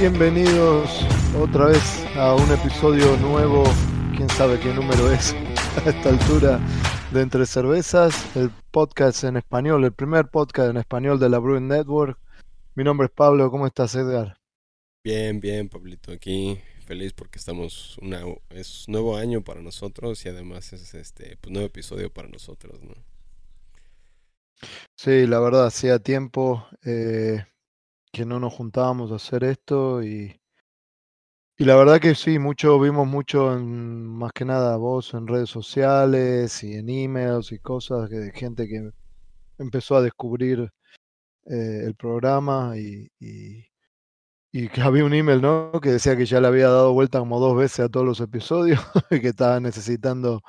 Bienvenidos otra vez a un episodio nuevo, quién sabe qué número es a esta altura de Entre Cervezas, el podcast en español, el primer podcast en español de la Brewing Network. Mi nombre es Pablo, ¿cómo estás Edgar? Bien, bien, Pablito, aquí feliz porque estamos una es nuevo año para nosotros y además es este pues, nuevo episodio para nosotros, ¿no? Sí, la verdad, hacía tiempo eh, que no nos juntábamos a hacer esto y, y la verdad que sí, mucho, vimos mucho, en, más que nada vos en redes sociales y en emails y cosas de gente que empezó a descubrir eh, el programa y, y, y que había un email, ¿no? Que decía que ya le había dado vuelta como dos veces a todos los episodios y que estaba necesitando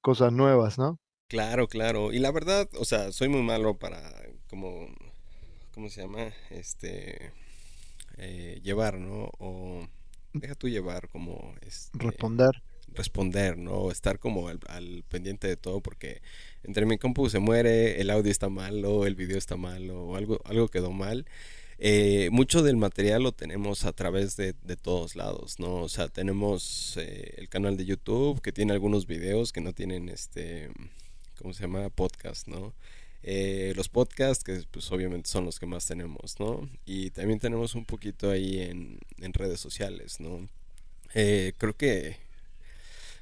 cosas nuevas, ¿no? Claro, claro. Y la verdad, o sea, soy muy malo para como ¿cómo se llama? Este, eh, llevar, ¿no? O deja tú llevar como... Este, responder. Responder, ¿no? Estar como al, pendiente de todo porque entre mi compu se muere, el audio está malo, el video está malo, o algo, algo quedó mal. Eh, mucho del material lo tenemos a través de, de todos lados, ¿no? O sea, tenemos eh, el canal de YouTube que tiene algunos videos que no tienen este, ¿cómo se llama? Podcast, ¿no? Eh, los podcasts, que pues obviamente son los que más tenemos, ¿no? Y también tenemos un poquito ahí en, redes sociales, ¿no? Eh, creo que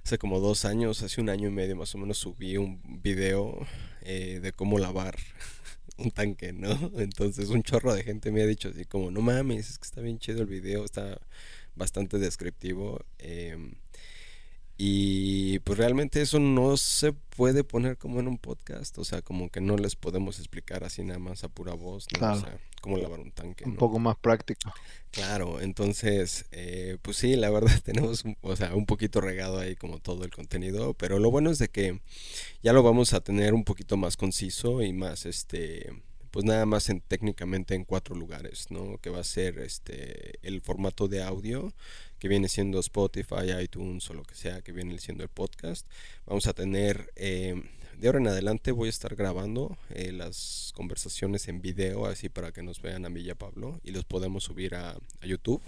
hace como dos años, hace un año y medio más o menos, subí un video eh, de cómo lavar un tanque, ¿no? Entonces un chorro de gente me ha dicho así como, no mames, es que está bien chido el video, está bastante descriptivo. Em, y pues realmente eso no se puede poner como en un podcast, o sea, como que no les podemos explicar así nada más a pura voz, ¿no? O sea, cómo lavar un tanque. Un poco más práctico. Claro, entonces, eh, pues sí, la verdad tenemos, o sea, un poquito regado ahí como todo el contenido, pero lo bueno es de que ya lo vamos a tener un poquito más conciso y más, este, pues nada más en, técnicamente en cuatro lugares, ¿no? Que va a ser este el formato de audio, que viene siendo Spotify, iTunes o lo que sea que viene siendo el podcast. Vamos a tener, eh, de ahora en adelante voy a estar grabando eh, las conversaciones en video, así para que nos vean a mí y a Pablo, y los podemos subir a, YouTube.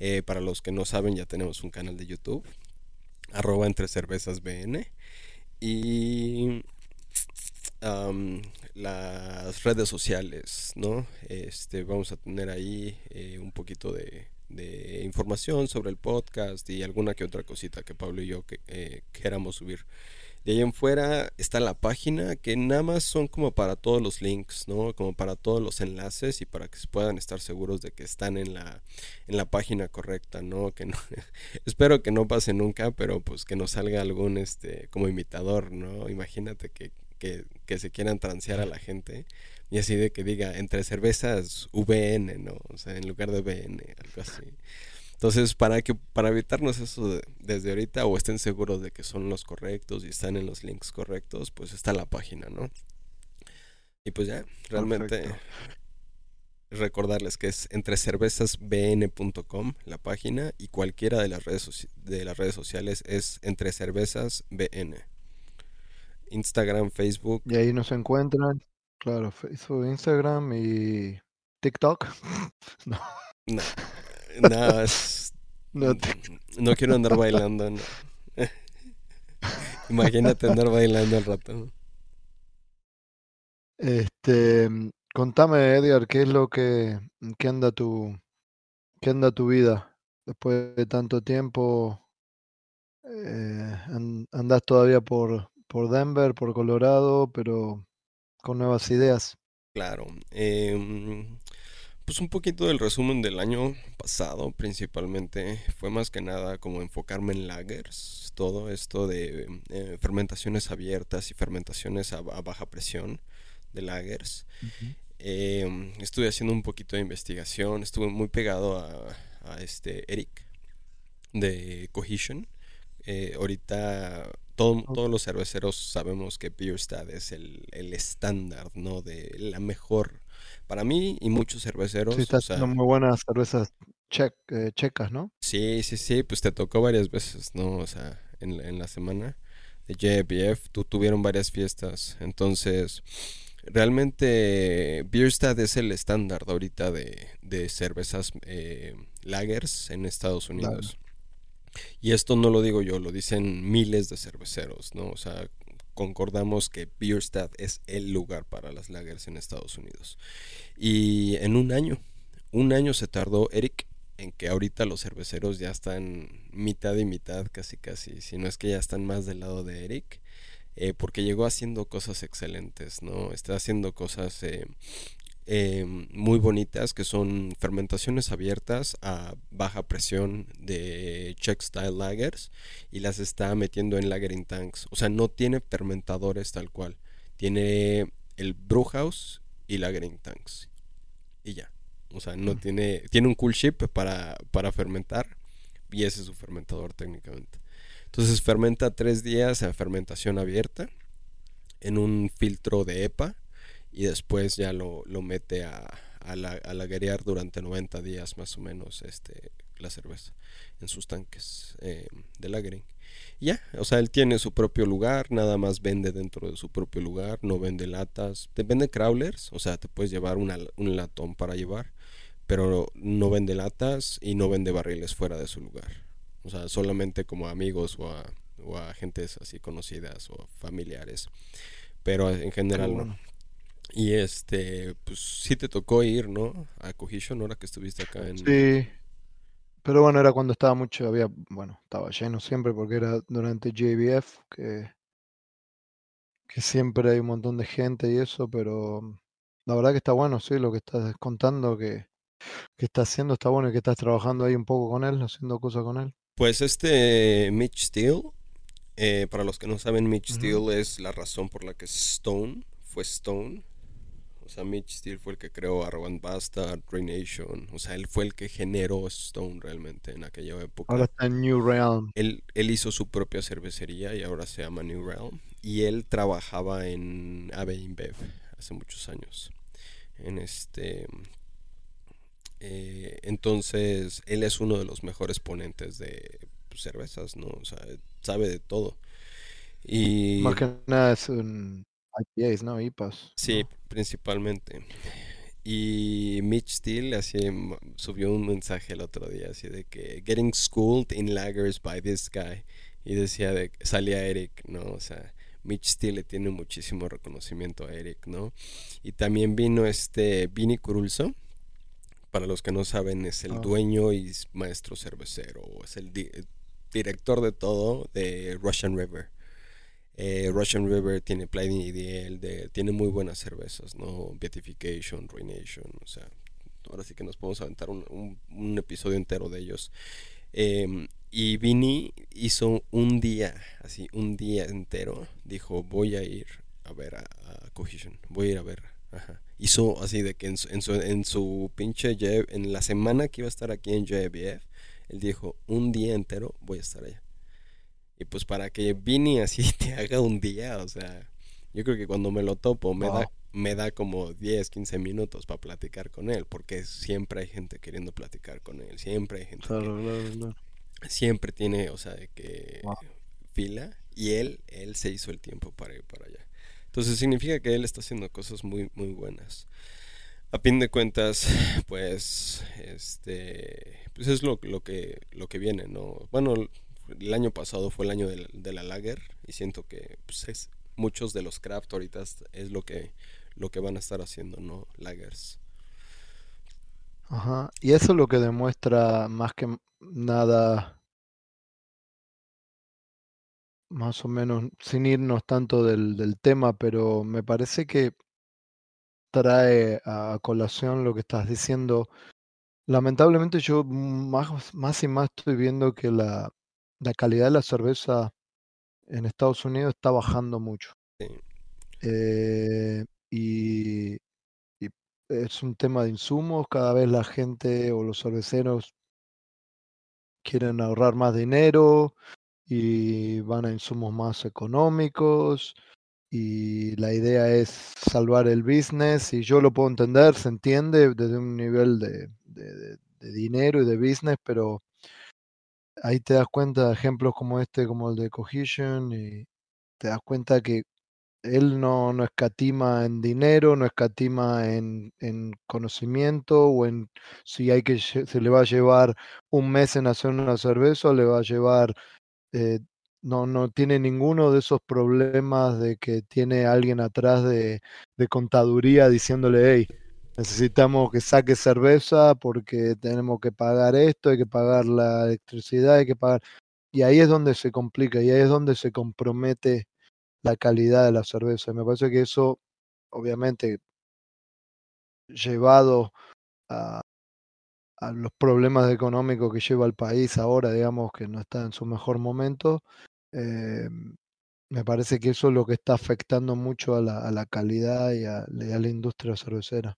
Eh, para los que no saben, ya tenemos un canal de YouTube, arroba entre cervezas BN. Y las redes sociales, ¿no? Este, vamos a tener ahí eh, un poquito de, información sobre el podcast y alguna que otra cosita que Pablo y yo que, eh, queramos subir. De ahí en fuera está la página que nada más son como para todos los links, ¿no? Como para todos los enlaces y para que puedan estar seguros de que están en la, en la página correcta, ¿no? Que no espero que no pase nunca, pero pues que nos salga algún este como imitador, ¿no? Imagínate que que, se quieran transear a la gente y así de que diga entre cervezas VN, ¿no? O sea, en lugar de VN, algo así. Entonces, para que para evitarnos eso desde ahorita o estén seguros de que son los correctos y están en los links correctos, pues está la página, ¿no? Y pues ya, realmente recordarles que es entre cervezasbn.com la página y cualquiera de las redes de las redes sociales es entre cervezas BN. Instagram, Facebook. Y ahí nos encuentran, claro, Facebook, Instagram y TikTok. no. No, no, es, no, no, quiero andar bailando. No. Imagínate andar bailando al rato. Este, contame, Edgar, ¿qué es lo que, qué anda tu, qué anda tu vida después de tanto tiempo? Eh, ¿Andás todavía por, por Denver, por Colorado, pero con nuevas ideas. Claro. Em, pues un poquito del resumen del año pasado, principalmente, fue más que nada como enfocarme en lagers, todo esto de eh, fermentaciones abiertas y fermentaciones a, baja presión de lagers. Em, estuve haciendo un poquito de investigación, estuve muy pegado a, este Eric de Cohesion. Eh, ahorita todos los cerveceros sabemos que Bierstadt es el, estándar, ¿no? De la mejor. Para mí y muchos cerveceros. Sí, está haciendo muy buenas cervezas eh, checas, ¿no? Sí, sí, sí. Pues te tocó varias veces, ¿no? O sea, en, en la semana de JBF, tú tuvieron varias fiestas. Entonces, Realmente Bierstadt es el estándar ahorita de, de cervezas eh, lagers en Estados Unidos. Y esto no lo digo yo, lo dicen miles de cerveceros, ¿no? O sea, concordamos que Bierstadt es el lugar para las lagers en Estados Unidos. Y en un año, un año se tardó Eric en que ahorita los cerveceros ya están mitad y mitad, casi casi, si no es que ya están más del lado de Eric, eh, porque llegó haciendo cosas excelentes, ¿no? Está haciendo cosas eh, eh, muy bonitas que son fermentaciones abiertas a baja presión de Czech Style Lagers y las está metiendo en lagering tanks. O sea, no tiene fermentadores tal cual. Tiene el brewhouse y lagering tanks. Y ya. O sea, no mm. tiene. Tiene un cool ship para, para fermentar. Y ese es su fermentador técnicamente. Entonces fermenta tres días en fermentación abierta. En un filtro de EPA y después ya lo, mete a, a, la, a durante 90 días más o menos este, la cerveza en sus tanques eh, de lagering. ya, o sea, él tiene su propio lugar, nada más vende dentro de su propio lugar, no vende latas, te vende crawlers, o sea, te puedes llevar una, un latón para llevar, pero no vende latas y no vende barriles fuera de su lugar. O sea, solamente como amigos o a, o a gentes así conocidas o familiares. Pero en general no. Y este, pues sí te tocó ir, ¿no? A Cohesion ahora que estuviste acá en... Sí, pero bueno, era cuando estaba mucho, había, bueno, estaba lleno siempre porque era durante JBF, que, que siempre hay un montón de gente y eso, pero la verdad que está bueno, sí, lo que estás contando que, que estás haciendo está bueno y que estás trabajando ahí un poco con él, haciendo cosas con él. Pues este Mitch Steele, eh, para los que no saben, Mitch Steele es la razón por la que Stone fue Stone o sea, Mitch Steele fue el que creó Arrogant Bastard, Nation. O sea, él fue el que generó Stone realmente en aquella época. Ahora está en New Realm. Él, él hizo su propia cervecería y ahora se llama New Realm. Y él trabajaba en AB InBev hace muchos años. En este. Eh, entonces, él es uno de los mejores ponentes de cervezas, ¿no? O sea, sabe de todo. Y... Más que nada es un IPAs, ¿no? IPAs. Sí, principalmente. Y Mitch Steele así subió un mensaje el otro día así de que getting schooled in lagers by this guy y decía de salía Eric, ¿no? O sea, Mitch Steele le tiene muchísimo reconocimiento a Eric, ¿no? Y también vino este Vini Curulso. Para los que no saben, es el ah. dueño y maestro cervecero, es el director de todo de Russian River. Eh, Russian River tiene Platinum IDL, de, tiene muy buenas cervezas, ¿no? Beatification, Ruination, o sea, ahora sí que nos podemos aventar un, episodio entero de ellos. Em, y Vini hizo un día, así, un día entero, dijo, voy a ir a ver a, Cohesion, voy a ir a ver. Ajá. Hizo así de que en su, en su, en su pinche, en la semana que iba a estar aquí en JBF, él dijo, un día entero voy a estar allá. Y pues para que Vini así te haga un día, o sea, yo creo que cuando me lo topo me, da, me da como 10, 15 minutos para platicar con él, porque siempre hay gente queriendo platicar con él, siempre hay gente siempre tiene, o sea, de que fila y él, él se hizo el tiempo para ir para allá. Entonces significa que él está haciendo cosas muy, muy buenas. A fin de cuentas, pues, este, pues es lo, lo que, lo que viene, ¿no? Bueno, el año pasado fue el año de, la lager y siento que pues, muchos de los craft ahorita es lo que, lo que van a estar haciendo, ¿no? Lagers. Ajá, y eso es lo que demuestra más que nada, más o menos, sin irnos tanto del, del tema, pero me parece que trae a colación lo que estás diciendo. Lamentablemente yo más, más y más estoy viendo que la, la calidad de la cerveza en Estados Unidos está bajando mucho. Eh, y, es un tema de insumos, cada vez la gente o los cerveceros quieren ahorrar más dinero y van a insumos más económicos y la idea es salvar el business y yo lo puedo entender, se entiende desde un nivel de dinero y de business, pero ahí te das cuenta de ejemplos como este, como el de Cohesion, y te das cuenta que él no, no escatima en dinero, no escatima en, conocimiento o en si hay que se le va a llevar un mes en hacer una cerveza, le va a llevar eh, no, no tiene ninguno de esos problemas de que tiene alguien atrás de, de contaduría diciéndole, hey, necesitamos que saque cerveza porque tenemos que pagar esto, hay que pagar la electricidad, hay que pagar... Y ahí es donde se complica y ahí es donde se compromete la calidad de la cerveza. Me parece que eso, obviamente, llevado a, a los problemas económicos que lleva el país ahora, digamos que no está en su mejor momento, eh, me parece que eso es lo que está afectando mucho a la, a la calidad y a, la industria cervecera.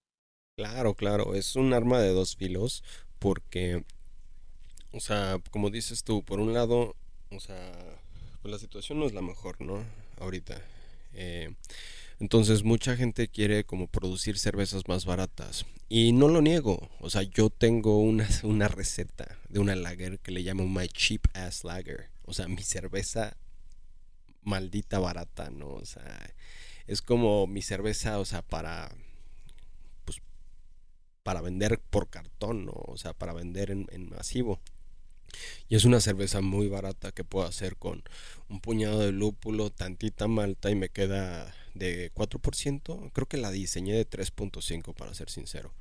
Claro, claro, es un arma de dos filos porque, o sea, como dices tú, por un lado, o sea, pues la situación no es la mejor, ¿no? Ahorita. Eh, entonces mucha gente quiere como producir cervezas más baratas. Y no lo niego. O sea, yo tengo una, una receta de una lager que le llamo My Cheap Ass Lager. O sea, mi cerveza maldita barata, ¿no? O sea, es como mi cerveza, o sea, para para vender por cartón. O sea, para vender en, en masivo. Y es una cerveza muy barata que puedo hacer con un puñado de lúpulo, tantita malta y me queda de 4%. Creo que la diseñé de 3.5 para ser sincero.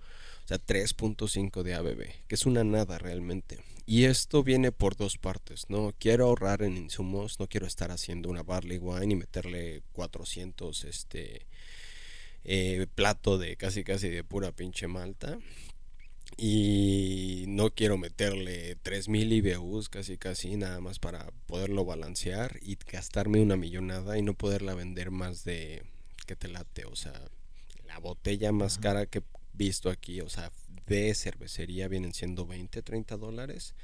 O sea, 3.5 de ABB, que es una nada realmente. Y esto viene por dos partes, ¿no? Quiero ahorrar en insumos, no quiero estar haciendo una barley wine y meterle 400 este eh, plato de casi casi de pura pinche malta. Y no quiero meterle 3000 IBUs casi casi nada más para poderlo balancear y gastarme una millonada y no poderla vender más de que te late, o sea, la botella más cara que visto aquí, o sea, de cervecería vienen siendo 20, 30 dólares.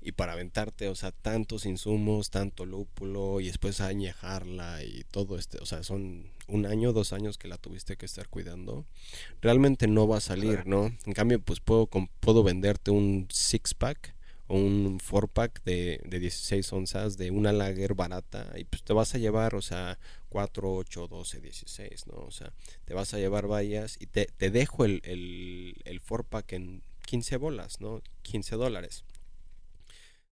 Y para aventarte, o sea, tantos insumos, tanto lúpulo y después añejarla y todo este, o sea, son un año, dos años que la tuviste que estar cuidando. Realmente no va a salir, ¿no? En cambio, pues puedo, puedo venderte un six pack o un four pack de, de 16 onzas de una lager barata y pues te vas a llevar, o sea, 4, 8, 12, 16, ¿no? O sea, te vas a llevar vallas y te, te dejo el, el, el 4 pack en 15 bolas, ¿no? 15 dólares.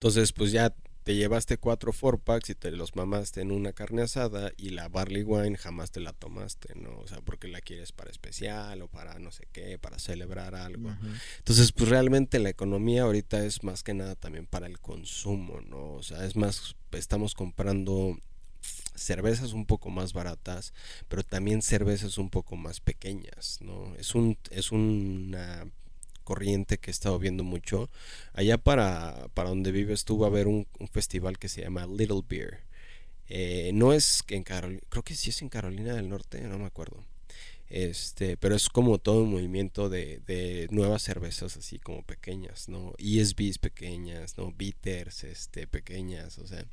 Entonces, pues ya te llevaste cuatro four packs y te los mamaste en una carne asada y la barley wine jamás te la tomaste, ¿no? O sea, porque la quieres para especial o para no sé qué, para celebrar algo. Entonces, pues realmente la economía ahorita es más que nada también para el consumo, ¿no? O sea, es más, estamos comprando cervezas un poco más baratas, pero también cervezas un poco más pequeñas, ¿no? Es un es una corriente que he estado viendo mucho. Allá para, para donde vives tú va a haber un, festival que se llama Little Beer. Eh, no es que en Carolina, creo que sí es en Carolina del Norte, no me acuerdo. Este, pero es como todo un movimiento de, de nuevas cervezas así como pequeñas, ¿no? ESBs pequeñas, ¿no? Bitters, este, pequeñas, o sea,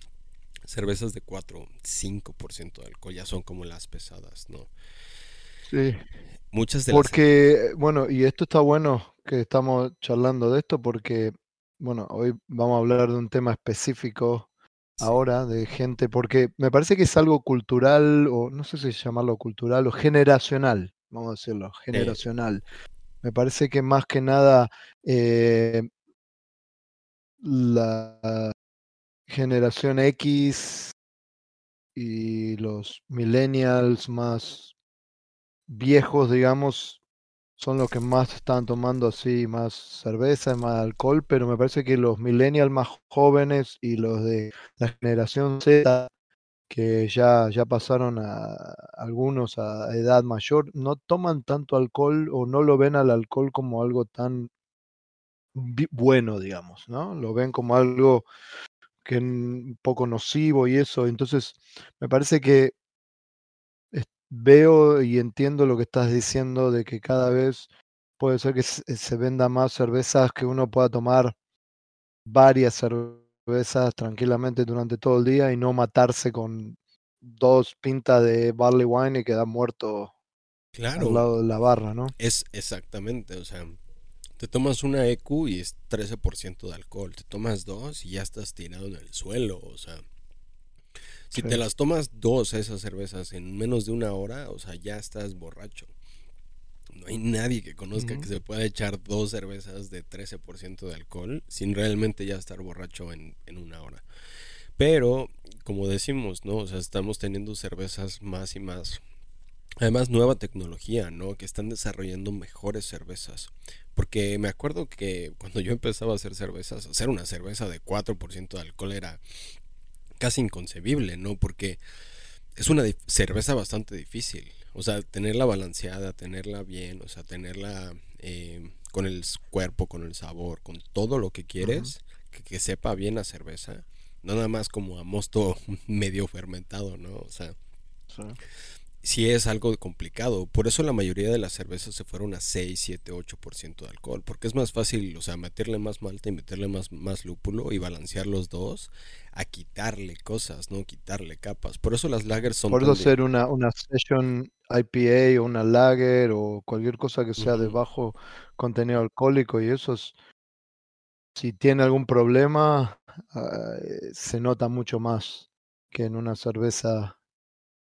cervezas de 4, 5% de alcohol, ya son como las pesadas, ¿no? Sí. Muchas de Porque, bueno, y esto está bueno que estamos charlando de esto porque, bueno, hoy vamos a hablar de un tema específico ahora de gente, porque me parece que es algo cultural, o no sé si llamarlo cultural o generacional, vamos a decirlo, generacional. Me parece que más que nada eh, la generación X y los millennials más viejos, digamos, son los que más están tomando así más cerveza, más alcohol, pero me parece que los millennials más jóvenes y los de la generación Z, que ya, ya pasaron a algunos a edad mayor, no toman tanto alcohol o no lo ven al alcohol como algo tan bueno, digamos, ¿no? Lo ven como algo que un poco nocivo y eso. Entonces, me parece que veo y entiendo lo que estás diciendo de que cada vez puede ser que se venda más cervezas, que uno pueda tomar varias cervezas tranquilamente durante todo el día y no matarse con dos pintas de barley wine y quedar muerto al lado de la barra, ¿no? Es exactamente, o sea, te tomas una EQ y es 13% de alcohol, te tomas dos y ya estás tirado en el suelo, o sea, Si te las tomas dos esas cervezas en menos de una hora, o sea, ya estás borracho. No hay nadie que conozca que se pueda echar dos cervezas de 13% de alcohol sin realmente ya estar borracho en, en una hora. Pero, como decimos, ¿no? O sea, estamos teniendo cervezas más y más Además, nueva tecnología, ¿no? Que están desarrollando mejores cervezas. Porque me acuerdo que cuando yo empezaba a hacer cervezas, hacer una cerveza de 4% de alcohol era casi inconcebible, ¿no? Porque es una cerveza bastante difícil. O sea, tenerla balanceada, tenerla bien, o sea, tenerla eh, con el cuerpo, con el sabor, con todo lo que quieres, que, sepa bien la cerveza. No nada más como a mosto medio fermentado, ¿no? O sea, sí es algo complicado. Por eso la mayoría de las cervezas se fueron a 6, 7, 8% de alcohol. Porque es más fácil, o sea, meterle más malta y meterle más, más lúpulo y balancear los dos a quitarle cosas, ¿no? Quitarle capas. Por eso las lagers son... Por eso hacer una, una session IPA o una lager o cualquier cosa que sea de bajo contenido alcohólico y eso es... Si tiene algún problema, eh, se nota mucho más que en una cerveza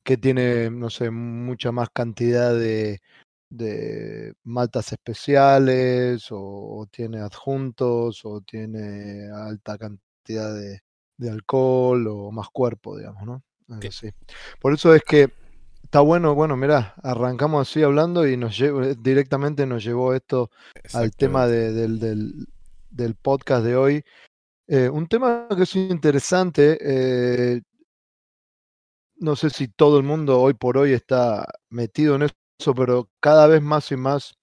que tiene, no sé, mucha más cantidad de, de maltas especiales o, tiene adjuntos o tiene alta cantidad de, de alcohol o más cuerpo, digamos, ¿no? Por eso es que está bueno, bueno, mira, arrancamos así hablando y nos llevo, eh, directamente nos llevó esto al tema de, del, del, del, podcast de hoy. Eh, un tema que es interesante, eh, no sé si todo el mundo hoy por hoy está metido en eso, pero cada vez más y más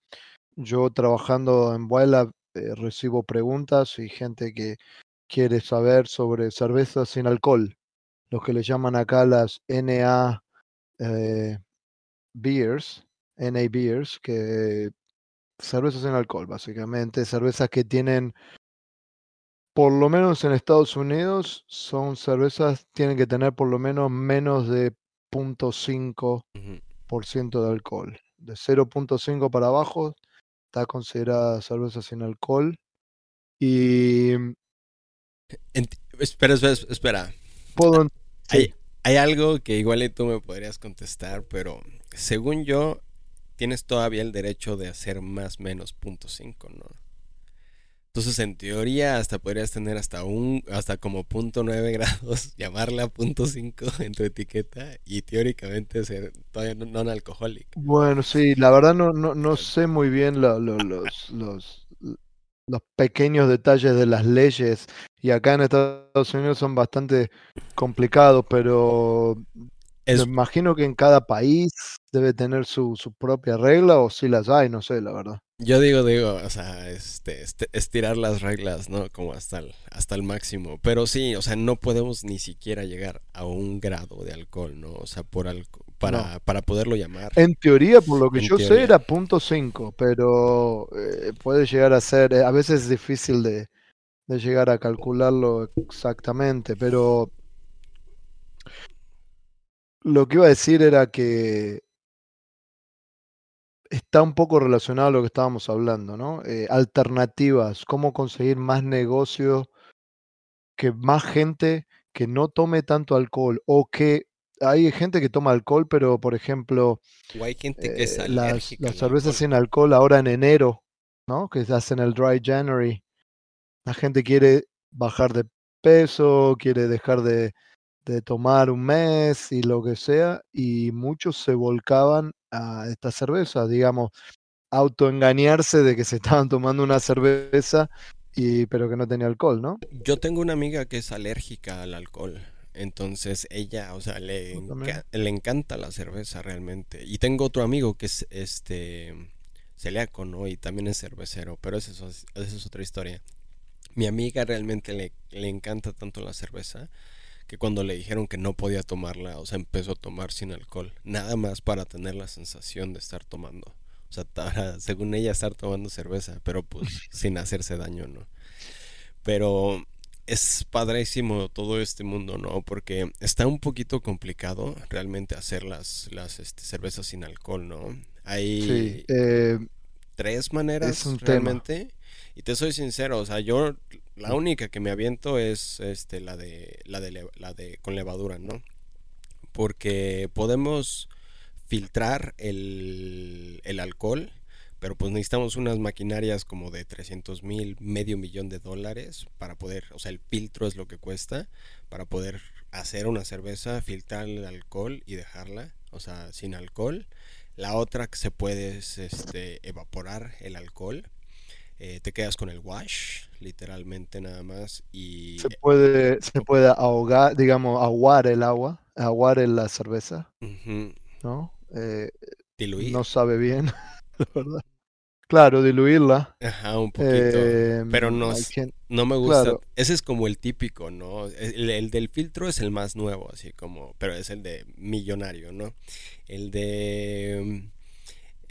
yo trabajando en Vuela eh, recibo preguntas y gente que quiere saber sobre cervezas sin alcohol, los que le llaman acá las NA eh, beers, NA beers, que cervezas sin alcohol, básicamente, cervezas que tienen por lo menos en Estados Unidos, son cervezas, tienen que tener por lo menos menos de 0.5% de alcohol. De 0.5 para abajo está considerada cerveza sin alcohol. Y. espera, espera, espera. ¿Puedo... Hay, hay algo que igual tú me podrías contestar, pero según yo, tienes todavía el derecho de hacer más menos punto .5, ¿no? Entonces, en teoría, hasta podrías tener hasta un, hasta como punto nueve grados, llamarla punto cinco en tu etiqueta y teóricamente ser todavía no, alcohólico. Bueno, sí, la verdad no, no, no sé muy bien los, los, los, los pequeños detalles de las leyes y acá en Estados Unidos son bastante complicados, pero me imagino que en cada país debe tener su, su propia regla o si las hay, no sé, la verdad. Yo digo, digo, o sea, este, este, estirar las reglas, ¿no? Como hasta el, hasta el máximo. Pero sí, o sea, no podemos ni siquiera llegar a un grado de alcohol, ¿no? O sea, por para, para poderlo llamar. En teoría, por lo que yo sé, era punto cinco, pero eh, puede llegar a ser, eh, a veces es difícil de, de llegar a calcularlo exactamente, pero lo que iba a decir era que está un poco relacionado a lo que estábamos hablando, ¿no? Eh, alternativas, cómo conseguir más negocio, que más gente que no tome tanto alcohol o que hay gente que toma alcohol, pero por ejemplo, hay gente que eh, las, las cervezas sin alcohol ahora en enero, ¿no? Que se hacen el dry January. La gente quiere bajar de peso, quiere dejar de, de tomar un mes y lo que sea, y muchos se volcaban a esta cerveza, digamos, autoengañarse de que se estaban tomando una cerveza y pero que no tenía alcohol, ¿no? Yo tengo una amiga que es alérgica al alcohol. Entonces ella, o sea, le, le encanta la cerveza realmente. Y tengo otro amigo que es este celíaco, ¿no? Y también es cervecero, pero esa es, esa es otra historia. Mi amiga realmente le, le encanta tanto la cerveza que cuando le dijeron que no podía tomarla, o sea, empezó a tomar sin alcohol, nada más para tener la sensación de estar tomando. O sea, para, según ella, estar tomando cerveza, pero pues sin hacerse daño, ¿no? Pero es padrísimo todo este mundo, ¿no? Porque está un poquito complicado realmente hacer las, las este, cervezas sin alcohol, ¿no? Hay eh, tres maneras realmente. Y te soy sincero, o sea, yo la única que me aviento es este la de la de la de con levadura, ¿no? porque podemos filtrar el, el alcohol pero pues necesitamos unas maquinarias como de 300 mil, medio millón de dólares para poder, o sea, el filtro es lo que cuesta para poder hacer una cerveza, filtrar el alcohol y dejarla, o sea, sin alcohol. La otra que se puede es este, evaporar el alcohol. Eh, te quedas con el wash, literalmente nada más. Y se puede, se puede ahogar, digamos, aguar el agua, aguar la cerveza, ¿no? Eh, Diluir. No sabe bien, la verdad. Claro, diluirla. Ajá, un poquito. pero em, no, no me gusta. Ese es como el típico, ¿no? El, del filtro es el más nuevo, así como, pero es el de millonario, ¿no? El de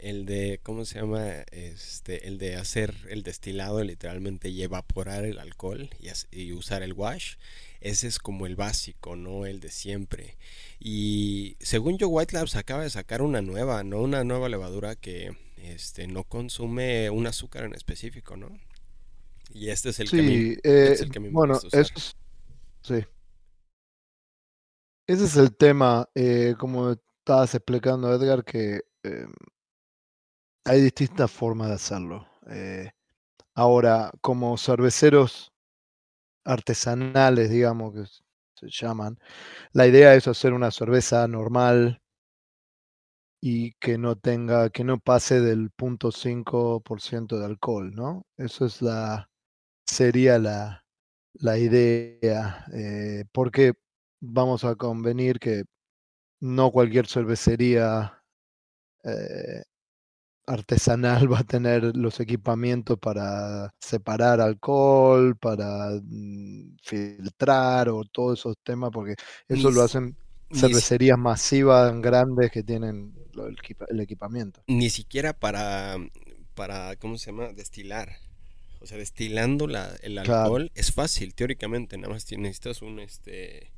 el de cómo se llama este el de hacer el destilado literalmente y evaporar el alcohol y, y, usar el wash ese es como el básico no el de siempre y según yo White Labs acaba de sacar una nueva no una nueva levadura que este, no consume un azúcar en específico, ¿no? Y este es el que, a mí, eh, bueno, eso sí. Ese es el tema, eh, como estabas explicando Edgar, que eh, hay distintas formas de hacerlo. ahora, como cerveceros artesanales, digamos que se llaman, la idea es hacer una cerveza normal, y que no tenga, que no pase del 0.5% de alcohol, ¿no? Eso es la, sería la, la idea, eh, porque vamos a convenir que no cualquier cervecería eh, artesanal va a tener los equipamientos para separar alcohol, para mm, filtrar o todos esos temas, porque eso lo hacen cervecerías masivas grandes que tienen el, equipamiento. Ni siquiera para, para, ¿cómo se llama? Destilar. O sea, destilando la, el alcohol es fácil, teóricamente. Nada más necesitas un, este,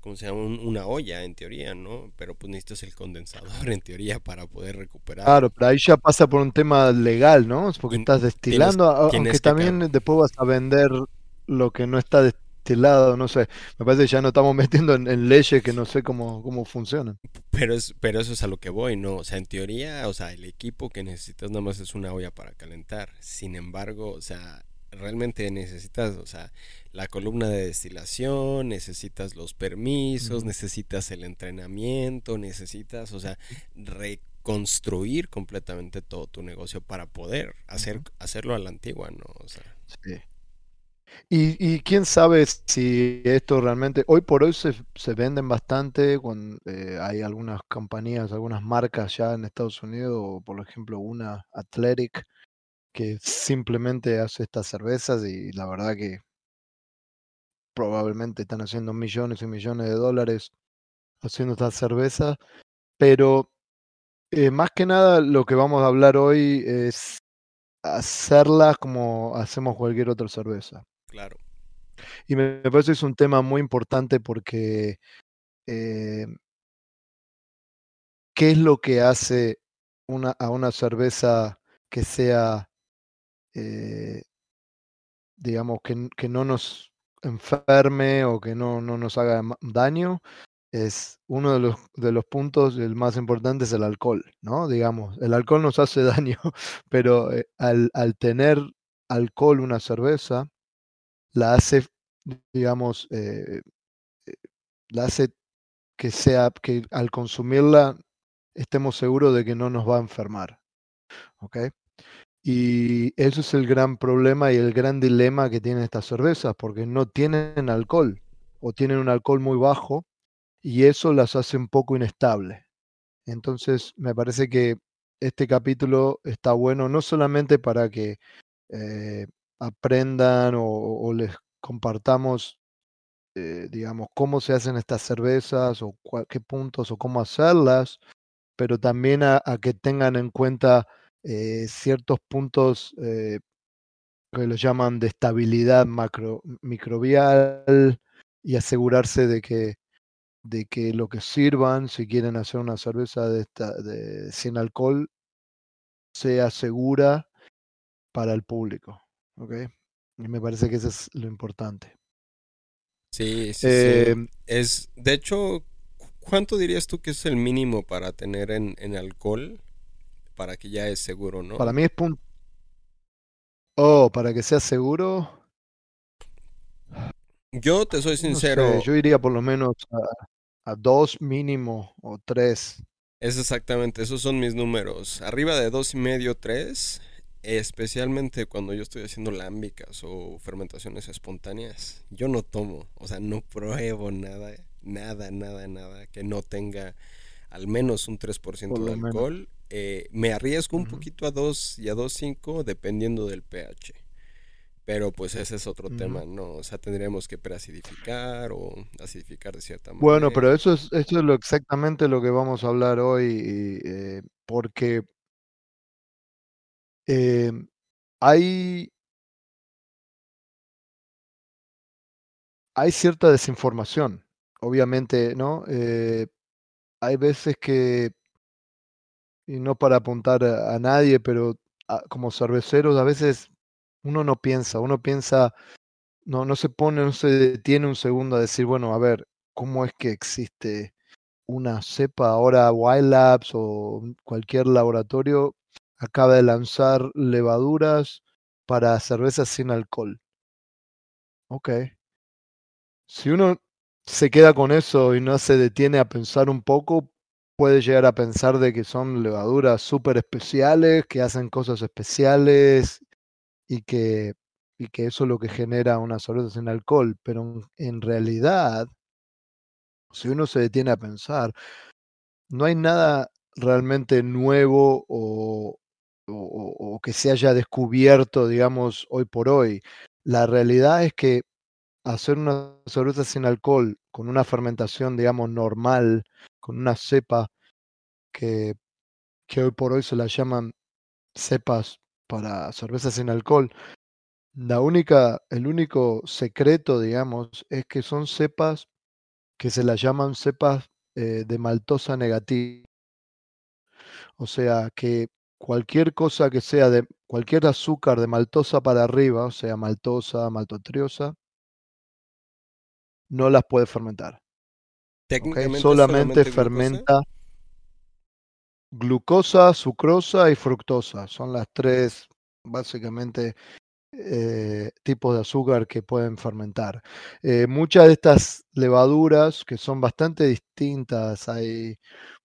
¿cómo se llama? una olla, en teoría, ¿no? Pero pues necesitas el condensador, en teoría, para poder recuperar. Claro, pero ahí ya pasa por un tema legal, ¿no? Es porque estás destilando, aunque también después vas a vender lo que no está destilando este lado, no sé. Me parece que ya no estamos metiendo en, leyes que no sé cómo, cómo funcionan. Pero, es, pero eso es a lo que voy, ¿no? O sea, en teoría, o sea, el equipo que necesitas nada más es una olla para calentar. Sin embargo, o sea, realmente necesitas, o sea, la columna de destilación, necesitas los permisos, necesitas el entrenamiento, necesitas, o sea, reconstruir completamente todo tu negocio para poder hacer, hacerlo a la antigua, ¿no? O sea. Sí. Y, quién sabe si esto realmente, hoy por hoy se, se venden bastante, cuando, eh, hay algunas compañías, algunas marcas ya en Estados Unidos, por ejemplo una Athletic, que simplemente hace estas cervezas y la verdad que probablemente están haciendo millones y millones de dólares haciendo estas cervezas, pero eh, más que nada lo que vamos a hablar hoy es hacerlas como hacemos cualquier otra cerveza. Claro. Y me, parece que es un tema muy importante porque eh, ¿qué es lo que hace una, a una cerveza que sea, eh, digamos, que, que, no nos enferme o que no, no nos haga daño? Es uno de los, de los puntos, el más importante es el alcohol, ¿no? Digamos, el alcohol nos hace daño, pero eh, al, al tener alcohol una cerveza, la hace, digamos, eh, la hace que sea, que al consumirla estemos seguros de que no nos va a enfermar. ¿Ok? Y eso es el gran problema y el gran dilema que tienen estas cervezas, porque no tienen alcohol o tienen un alcohol muy bajo y eso las hace un poco inestables. Entonces, me parece que este capítulo está bueno no solamente para que eh, aprendan o, les compartamos, eh, digamos, cómo se hacen estas cervezas o qué puntos o cómo hacerlas, pero también a, que tengan en cuenta eh, ciertos puntos eh, que los llaman de estabilidad macro, microbial y asegurarse de que, de que lo que sirvan, si quieren hacer una cerveza de esta, de, sin alcohol, sea segura para el público. ¿ok? Y me parece que eso es lo importante. Sí, sí, sí. Em, es, de hecho, ¿cuánto dirías tú que es el mínimo para tener en, en alcohol para que ya es seguro, no? Para mí es punto. Oh, para que sea seguro. Yo te soy no sincero. sé, yo iría por lo menos a, a dos mínimo o tres. Es exactamente, esos son mis números. Arriba de dos y medio, tres, especialmente cuando yo estoy haciendo lámbicas o fermentaciones espontáneas. Yo no tomo, o sea, no pruebo nada, nada, nada, nada que no tenga al menos un 3% Por de menos. Eh, me arriesgo un poquito a 2 y a 2.5 dependiendo del pH. Pero pues ese es otro tema, ¿no? O sea, tendríamos que preacidificar o acidificar de cierta Bueno, pero manera. eso es, eso es lo exactamente lo que vamos a hablar hoy, eh, porque eh, hay, hay cierta desinformación, obviamente, ¿no? Eh, hay veces que, y no para apuntar a, nadie, pero a- como cerveceros a veces uno no piensa, uno piensa, no, no se pone, no se detiene un segundo a decir, bueno, a ver, ¿cómo es que existe una cepa ahora Wild Labs o cualquier laboratorio acaba de lanzar levaduras para cervezas sin alcohol? Ok. Si uno se queda con eso y no se detiene a pensar un poco, puede llegar a pensar de que son levaduras súper especiales, que hacen cosas especiales y que, y que eso es lo que genera una cerveza sin alcohol. Pero en, en realidad, si uno se detiene a pensar, no hay nada realmente nuevo o- o que se haya descubierto, digamos, hoy por hoy. La realidad es que hacer una cerveza sin alcohol con una fermentación, digamos, normal, con una cepa que, que hoy por hoy se la llaman cepas para cerveza sin alcohol, la única, el único secreto, digamos, es que son cepas que se las llaman cepas eh, de maltosa negativa. O sea que cualquier cosa que sea de cualquier azúcar de maltosa para arriba, o sea, maltosa, maltotriosa, no las puede fermentar. Solamente solamente glucosa. fermenta glucosa, sucrosa y fructosa. Son las tres, básicamente, eh, tipos de azúcar que pueden fermentar. Eh, muchas de estas levaduras que son bastante distintas, hay,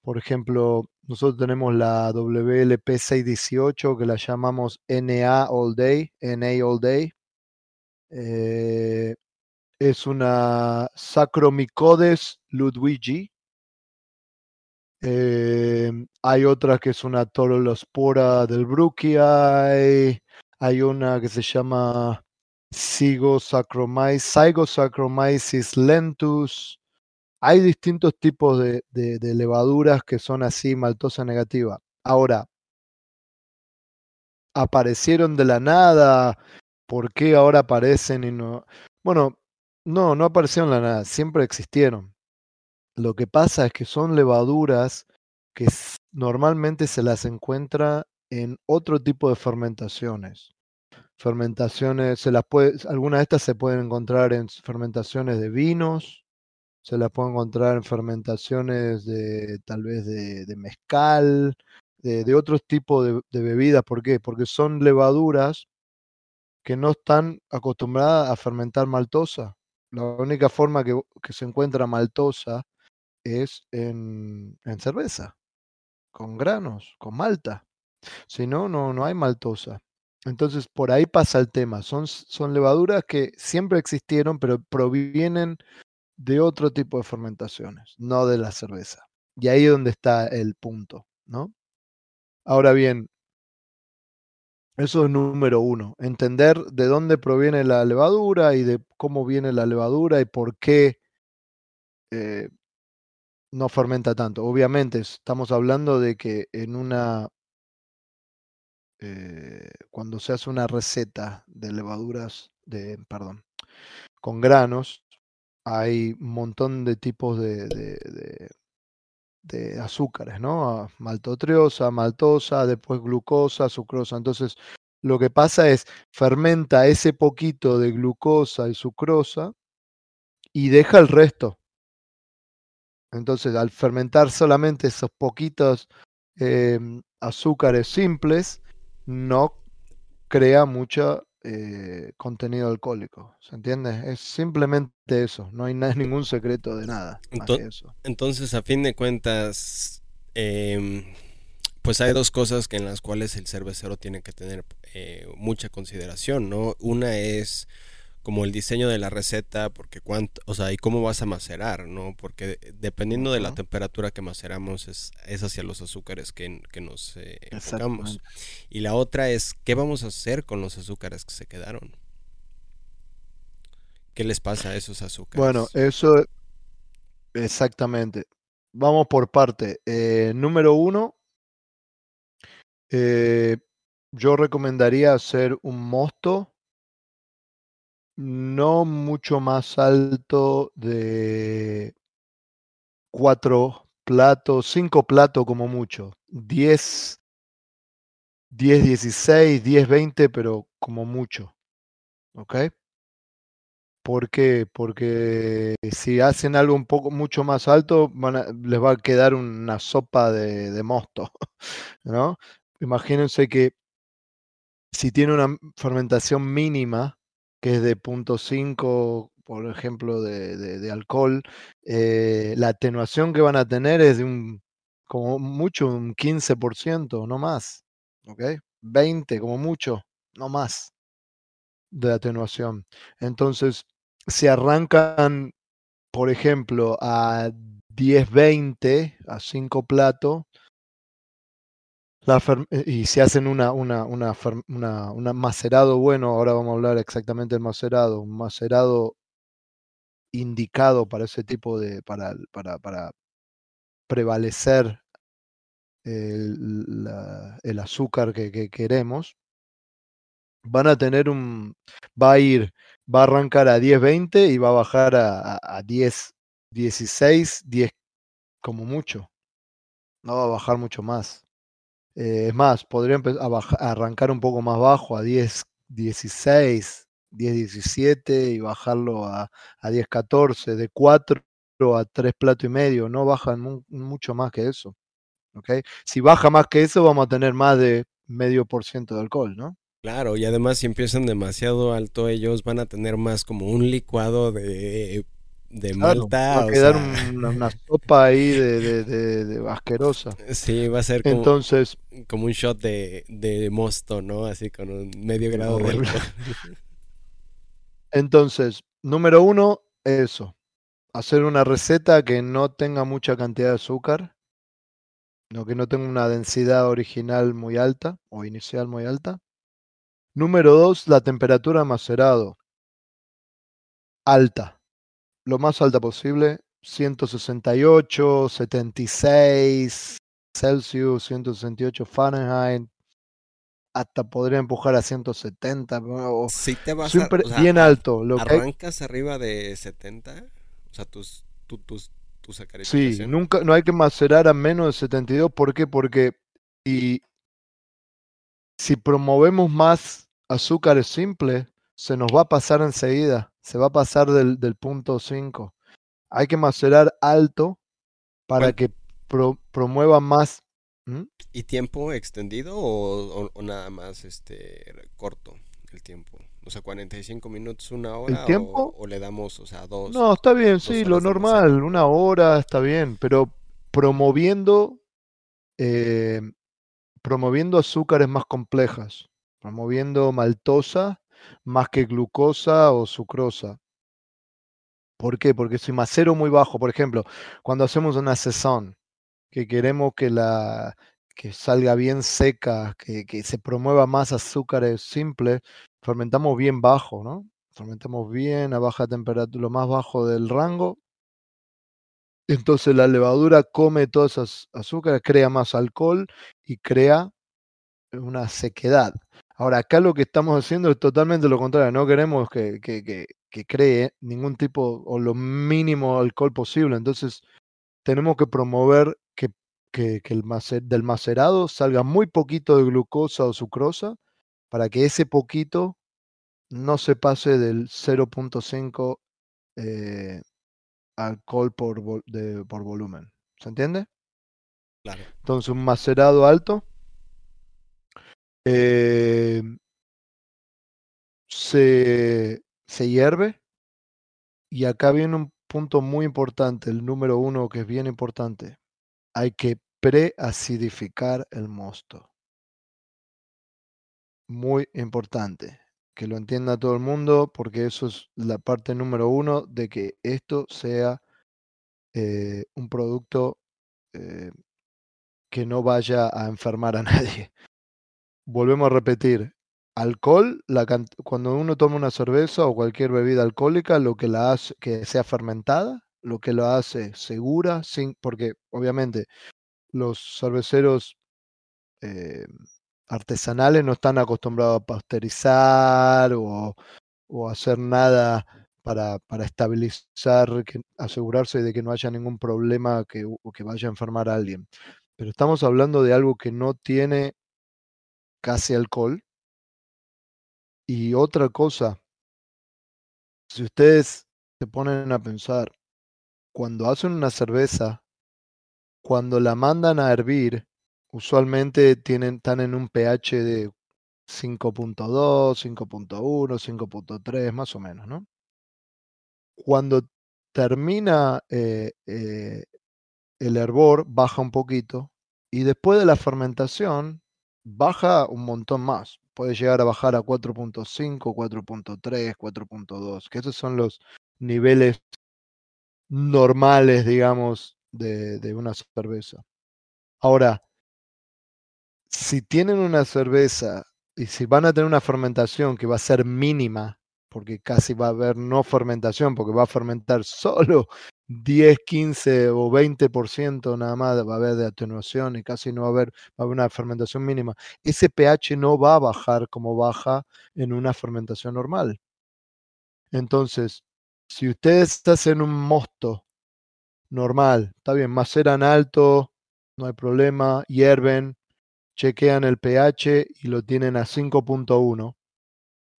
por ejemplo, nosotros tenemos la WLP618 que la llamamos NA All Day, NA All Day. Eh, es una Saccharomycodes ludwigi. Eh, hay otra que es una Torolospora del Bruchii. Hay una que se llama Zygosacromyces lentus. Hay distintos tipos de, de- de levaduras que son así, maltosa negativa. Ahora, aparecieron de la nada. ¿Por qué ahora aparecen y no? Bueno, no, no aparecieron la nada, siempre existieron. Lo que pasa es que son levaduras que normalmente se las encuentra en otro tipo de fermentaciones. Fermentaciones, se las puede, algunas de estas se pueden encontrar en fermentaciones de vinos, se las puede encontrar en fermentaciones de tal vez de, mezcal, de, de otros tipos de, de bebidas. ¿Por qué? Porque son levaduras que no están acostumbradas a fermentar maltosa. La única forma que, se encuentra maltosa es en, en cerveza, con granos, con malta. Si no, no, no hay maltosa. Entonces, por ahí pasa el tema. Son, son levaduras que siempre existieron, pero provienen de otro tipo de fermentaciones, no de la cerveza. Y ahí es donde está el punto, ¿no? Ahora bien, eso es número uno, entender de dónde proviene la levadura y de cómo viene la levadura y por qué eh, no fermenta tanto. Obviamente, estamos hablando de que en una, eh, cuando se hace una receta de levaduras, de, perdón, con granos, hay un montón de tipos de, de azúcares, ¿no? Ah, Maltotriosa, maltosa, después glucosa, sucrosa. Entonces, lo que pasa es, fermenta ese poquito de glucosa y sucrosa y deja el resto. Entonces, al fermentar solamente esos poquitos em, azúcares simples, no crea mucho eh, contenido alcohólico. ¿Se entiende? Es simplemente eso. No hay ningún secreto de nada. Entonces, a fin de cuentas, em, pues hay dos cosas que en las cuales el cervecero tiene que tener eh, mucha consideración, ¿no? Una es como el diseño de la receta, porque cuánto, o sea, y cómo vas a macerar, ¿no? Porque dependiendo de la temperatura que maceramos es, es hacia los azúcares que, que nos eh, enfocamos. Y la otra es, ¿qué vamos a hacer con los azúcares que se quedaron? ¿Qué les pasa a esos azúcares? Bueno, eso exactamente. Vamos por parte. Eh, número uno, eh, yo recomendaría hacer un mosto no mucho más alto de cuatro platos, cinco platos como mucho, diez, diez, dieciséis, diez, veinte, pero como mucho. ¿Ok? ¿Por qué? Porque si hacen algo un poco mucho más alto, les va a quedar una sopa de, de mosto, ¿no? Imagínense que si tiene una fermentación mínima, que es de 0.5, por ejemplo, de, alcohol, eh, la atenuación que van a tener es de un, como mucho, un 15%, no más. ¿Ok? 20, como mucho, no más de atenuación. Entonces, si arrancan, por ejemplo, a 10, 20, a 5 platos, eh, y si hacen una, una, una, una, macerado bueno, ahora vamos a hablar exactamente del macerado, un macerado indicado para ese tipo de, para, para, para prevalecer el, el azúcar que, que, queremos, van a tener un, va a ir, va a arrancar a 10, 20 y va a bajar a, a, 10, 16, 10 como mucho. No va a bajar mucho más. Eh, es más, podría a, arrancar un poco más bajo, a 10, 16, 10, 17 y bajarlo a, a 10, 14, de 4 a 3 plato y medio, no bajan mucho más que eso. ¿okay? Si baja más que eso, vamos a tener más de medio por ciento de alcohol, ¿no? Claro, y además si empiezan demasiado alto, ellos van a tener más como un licuado de de Malta. Va a quedar una, sopa ahí de, de, asquerosa. Sí, va a ser como, Entonces, como un shot de, de mosto, ¿no? Así con un medio grado de Entonces, número uno, eso. Hacer una receta que no tenga mucha cantidad de azúcar, no, que no tenga una densidad original muy alta o inicial muy alta. Número dos, la temperatura macerado. Alta lo más alta posible, 168, 76 Celsius, 168 Fahrenheit, hasta podría empujar a 170. O si te vas bien alto. Lo ¿Arrancas arriba de 70? O sea, tus, tus, tus, tus Sí, nunca, no hay que macerar a menos de 72. ¿Por qué? Porque y, si promovemos más azúcares simples, se nos va a pasar enseguida se va a pasar del, del punto 5. Hay que macerar alto para que promueva más. ¿Y tiempo extendido o, nada más este corto el tiempo? O sea, 45 minutos, una hora. ¿El tiempo? O, le damos, o sea, dos. No, está bien, sí, lo normal, una hora está bien, pero promoviendo, eh, promoviendo azúcares más complejas, promoviendo maltosa más que glucosa o sucrosa. ¿Por qué? Porque si macero muy bajo, por ejemplo, cuando hacemos una sesión, que queremos que la que salga bien seca, que, que se promueva más azúcares simples, fermentamos bien bajo, ¿no? Fermentamos bien a baja temperatura, lo más bajo del rango. Entonces la levadura come todas esas azúcares, crea más alcohol y crea una sequedad. Ahora, acá lo que estamos haciendo es totalmente lo contrario. No queremos que, que, cree ningún tipo o lo mínimo alcohol posible. Entonces, tenemos que promover que, que, el del macerado salga muy poquito de glucosa o sucrosa para que ese poquito no se pase del 0.5 alcohol por, por volumen. ¿Se entiende? Claro. Entonces un macerado alto eh, se, se hierve y acá viene un punto muy importante, el número uno que es bien importante. Hay que preacidificar el mosto. Muy importante que lo entienda todo el mundo porque eso es la parte número uno de que esto sea eh, un producto eh, que no vaya a enfermar a nadie. Volvemos a repetir, alcohol, la cuando uno toma una cerveza o cualquier bebida alcohólica, lo que la hace que sea fermentada, lo que lo hace segura, sin, porque obviamente los cerveceros eh, artesanales no están acostumbrados a pasteurizar o, o hacer nada para, para estabilizar, asegurarse de que no haya ningún problema que, que vaya a enfermar a alguien. Pero estamos hablando de algo que no tiene casi alcohol. Y otra cosa, si ustedes se ponen a pensar, cuando hacen una cerveza, cuando la mandan a hervir, usualmente tienen, están en un pH de 5.2, 5.1, 5.3, más o menos, ¿no? Cuando termina eh, eh, el hervor, baja un poquito y después de la fermentación, baja un montón más. Puede llegar a bajar a 4.5, 4.3, 4.2, que esos son los niveles normales, digamos, de, de una cerveza. Ahora, si tienen una cerveza y si van a tener una fermentación que va a ser mínima, porque casi va a haber no fermentación, porque va a fermentar solo 10, 15 o 20% nada más va a haber de atenuación y casi no va a haber, va a haber una fermentación mínima. Ese pH no va a bajar como baja en una fermentación normal. Entonces, si ustedes hacen un mosto normal, está bien, maceran alto, no hay problema, hierven, chequean el pH y lo tienen a 5.1.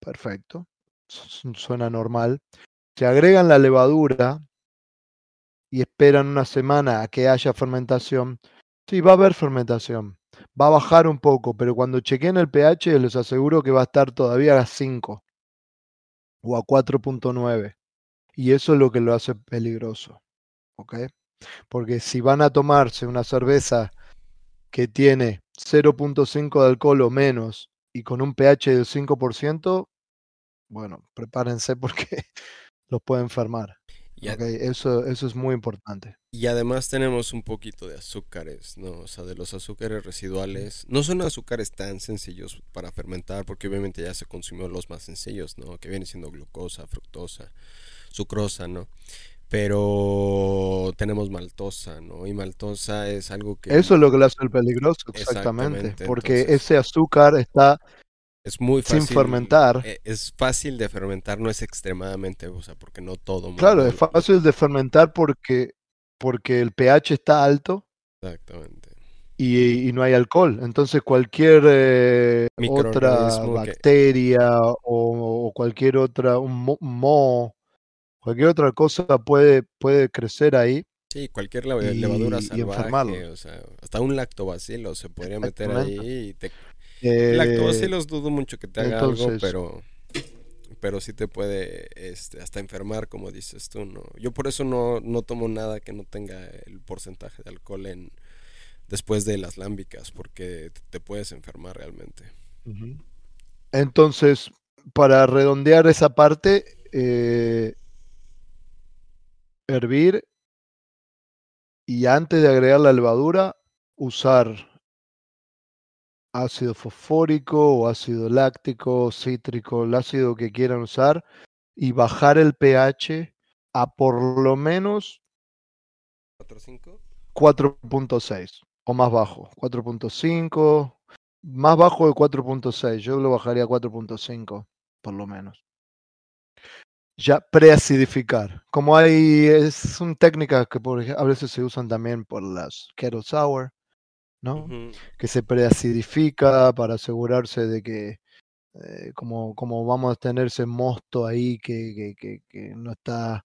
Perfecto. Suena normal. Se agregan la levadura y esperan una semana a que haya fermentación. Sí, va a haber fermentación. Va a bajar un poco, pero cuando chequeen el pH les aseguro que va a estar todavía a 5 o a 4.9. Y eso es lo que lo hace peligroso. ¿Ok? Porque si van a tomarse una cerveza que tiene 0.5 de alcohol o menos y con un pH del 5%, bueno, prepárense porque los puede enfermar. Eso, eso es muy importante. Y además tenemos un poquito de azúcares, ¿no? O sea, de los azúcares residuales. No son azúcares tan sencillos para fermentar, porque obviamente ya se consumió los más sencillos, ¿no? Que viene siendo glucosa, fructosa, sucrosa, ¿no? pero tenemos maltosa, ¿no? Y maltosa es algo que... Eso es lo que lo hace el peligroso, exactamente, porque ese azúcar está es muy fácil, sin fermentar. E, es fácil de fermentar, no es extremadamente, o sea, porque no todo... Claro, es fácil de fermentar porque, porque el pH está alto. Exactamente. Y, no hay alcohol. Entonces cualquier eh, otra bacteria o, cualquier otra, un moho cualquier otra cosa puede, puede crecer ahí. Sí, cualquier levadura salvaje, o sea, hasta un lactobacilo se podría meter ahí. Y te... Eh, lactobacilos dudo mucho que te haga algo, pero pero sí te puede este, hasta enfermar, como dices tú, ¿no? Yo por eso no, no tomo nada que no tenga el porcentaje de alcohol en después de las lámbicas, porque te puedes enfermar realmente. Entonces, para redondear esa parte, eh, hervir y antes de agregar la levadura, usar ácido fosfórico o ácido láctico, cítrico, el ácido que quieran usar y bajar el pH a por lo menos 4.6 o más bajo, 4.5, más bajo de 4.6, yo lo bajaría a 4.5 por lo menos ya preacidificar. Como hay, es una técnica que por, a veces se usan también por las kettle sour, ¿no? Que se preacidifica para asegurarse de que, eh, como, como vamos a tener ese mosto ahí que, que, que, no está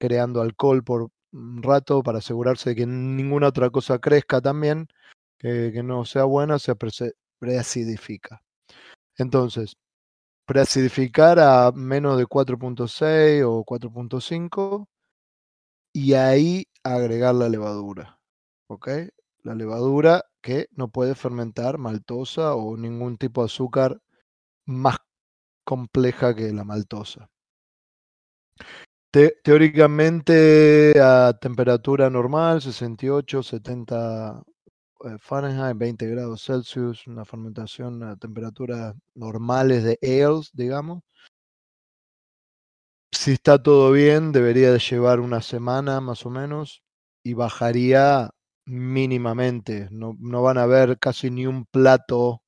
creando alcohol por un rato para asegurarse de que ninguna otra cosa crezca también, que, no sea buena, se preacidifica. Entonces, preacidificar a menos de 4.6 o 4.5 y ahí agregar la levadura. ¿Ok? La levadura que no puede fermentar maltosa o ningún tipo de azúcar más compleja que la maltosa. teóricamente a temperatura normal, 68, 70 eh, Fahrenheit, 20 grados Celsius, una fermentación a temperaturas normales de ales, digamos. Si está todo bien, debería de llevar una semana más o menos y bajaría mínimamente. No, no van a ver casi ni un plato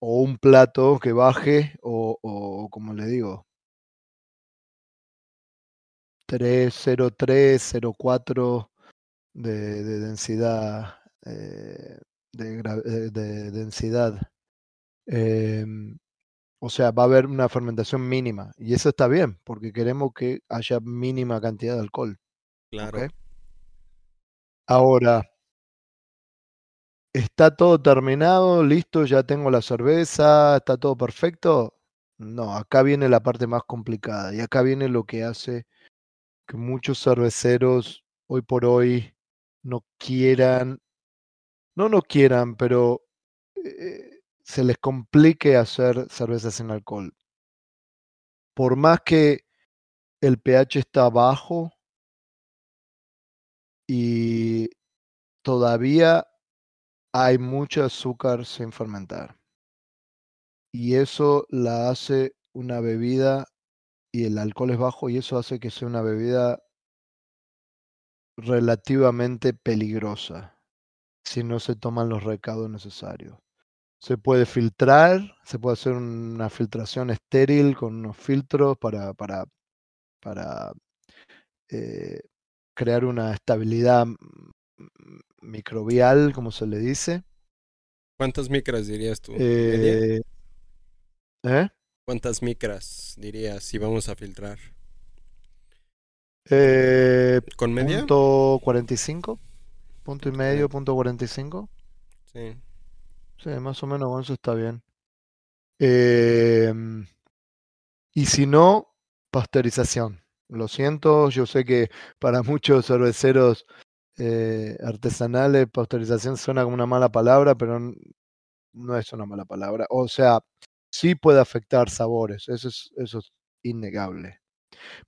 o un plato que baje o, o como le digo, 303, 04 de, de densidad eh, de, eh, de, densidad. Em, o sea, va a haber una fermentación mínima. Y eso está bien, porque queremos que haya mínima cantidad de alcohol. Claro. Ahora, ¿está todo terminado? ¿Listo? ¿Ya tengo la cerveza? ¿Está todo perfecto? No, acá viene la parte más complicada. Y acá viene lo que hace que muchos cerveceros hoy por hoy no quieran no no quieran, pero eh, se les complique hacer cerveza sin alcohol. Por más que el pH está bajo y todavía hay mucho azúcar sin fermentar. Y eso la hace una bebida y el alcohol es bajo y eso hace que sea una bebida relativamente peligrosa si no se toman los recados necesarios. Se puede filtrar, se puede hacer una filtración estéril con unos filtros para, para, para eh, crear una estabilidad microbial, como se le dice. ¿Cuántas micras dirías tú? Eh, ¿eh? ¿Cuántas micras dirías si vamos a filtrar? ¿Con media? Punto 45. Punto y medio, punto 45. Sí. Sí, más o menos con eso está bien. Em, y si no, pasteurización. Lo siento, yo sé que para muchos cerveceros eh, artesanales, pasteurización suena como una mala palabra, pero no es una mala palabra. O sea, sí puede afectar sabores, eso es, eso es innegable.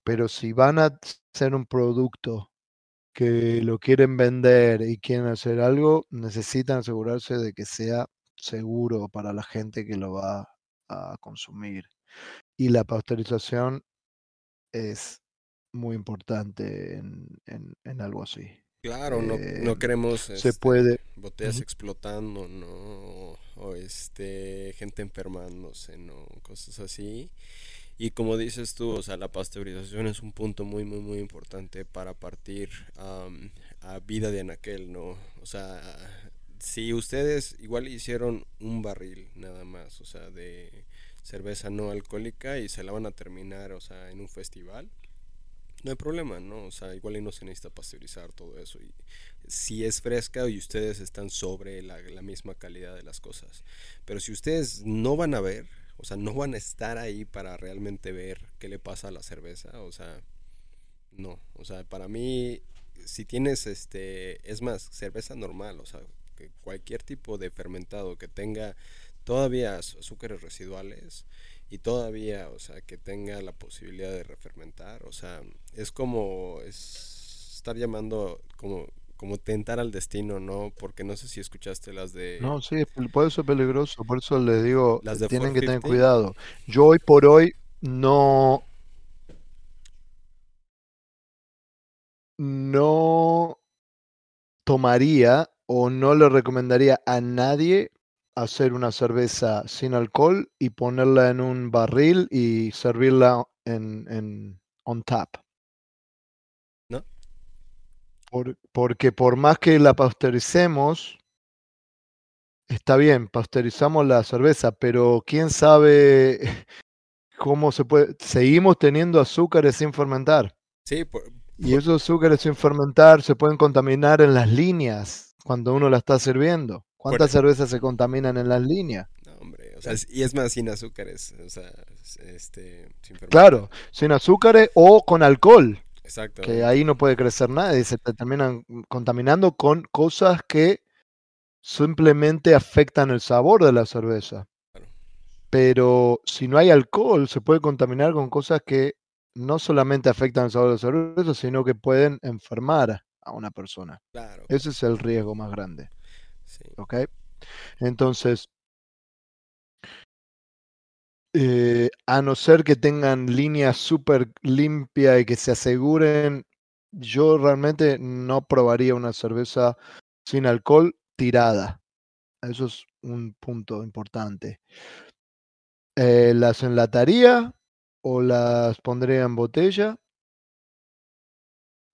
Pero si van a hacer un producto que lo quieren vender y quieren hacer algo, necesitan asegurarse de que sea seguro para la gente que lo va a consumir. Y la pasteurización es muy importante en, algo así. Claro, no, no, eh, queremos se este, puede. botellas explotando, ¿no? O este, gente enfermándose, ¿no? Cosas así. Y como dices tú, o sea, la pasteurización es un punto muy, muy, muy importante para partir a vida de anaquel, ¿no? O sea, si ustedes igual hicieron un barril nada más, o sea, de cerveza no alcohólica y se la van a terminar, o sea, en un festival, no hay problema, ¿no? O sea, igual y no se necesita pasteurizar todo eso. Y si es fresca y ustedes están sobre la, la misma calidad de las cosas. Pero si ustedes no van a ver, o sea, no van a estar ahí para realmente ver qué le pasa a la cerveza. O sea, no. O sea, para mí, si tienes este, es más, cerveza normal, o sea, que cualquier tipo de fermentado que tenga todavía azúcares residuales y todavía, o sea, que tenga la posibilidad de refermentar, o sea, es como es estar llamando como como tentar al destino, ¿no? Porque no sé si escuchaste las de... No, sí, puede ser peligroso, por eso les digo, las tienen que tener cuidado. Yo hoy por hoy no... No tomaría o no le recomendaría a nadie hacer una cerveza sin alcohol y ponerla en un barril y servirla en, en on tap porque por más que la pasteuricemos, está bien, pasteurizamos la cerveza, pero quién sabe cómo se puede. Seguimos teniendo azúcares sin fermentar. Sí, por, y esos azúcares sin fermentar se pueden contaminar en las líneas cuando uno la está sirviendo. ¿Cuántas cervezas se contaminan en las líneas? No, hombre, o sea, y es más sin azúcares, o sea, este, sin Claro, sin azúcares o con alcohol. Exacto. Que ahí no puede crecer nada y se terminan contaminando con cosas que simplemente afectan el sabor de la cerveza. Pero si no hay alcohol, se puede contaminar con cosas que no solamente afectan el sabor de la cerveza, sino que pueden enfermar a una persona. Claro. Ese es el riesgo más grande. Sí. ¿Ok? Entonces, eh, a no ser que tengan líneas súper limpias y que se aseguren, yo realmente no probaría una cerveza sin alcohol tirada. Eso es un punto importante. Eh, las enlataría o las pondría en botella,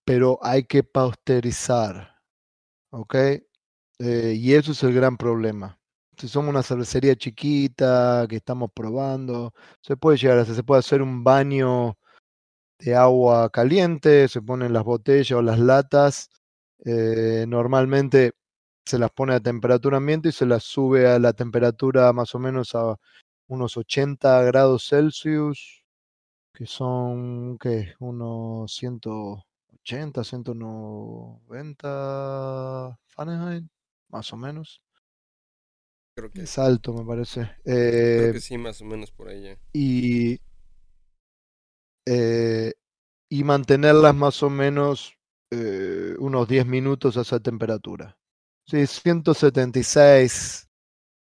pero hay que pasteurizar. ¿Ok? Eh, y eso es el gran problema. Si somos una cervecería chiquita que estamos probando, se puede llegar a hacer, se puede hacer un baño de agua caliente, se ponen las botellas o las latas. Eh, normalmente se las pone a temperatura ambiente y se las sube a la temperatura más o menos a unos 80 grados Celsius, que son, ¿qué? Unos 180, 190 Fahrenheit, más o menos. Creo que es alto, me parece. Creo que eh, sí, más o menos por ahí. Y, eh, y mantenerlas más o menos eh, unos 10 minutos a esa temperatura. Sí, 176,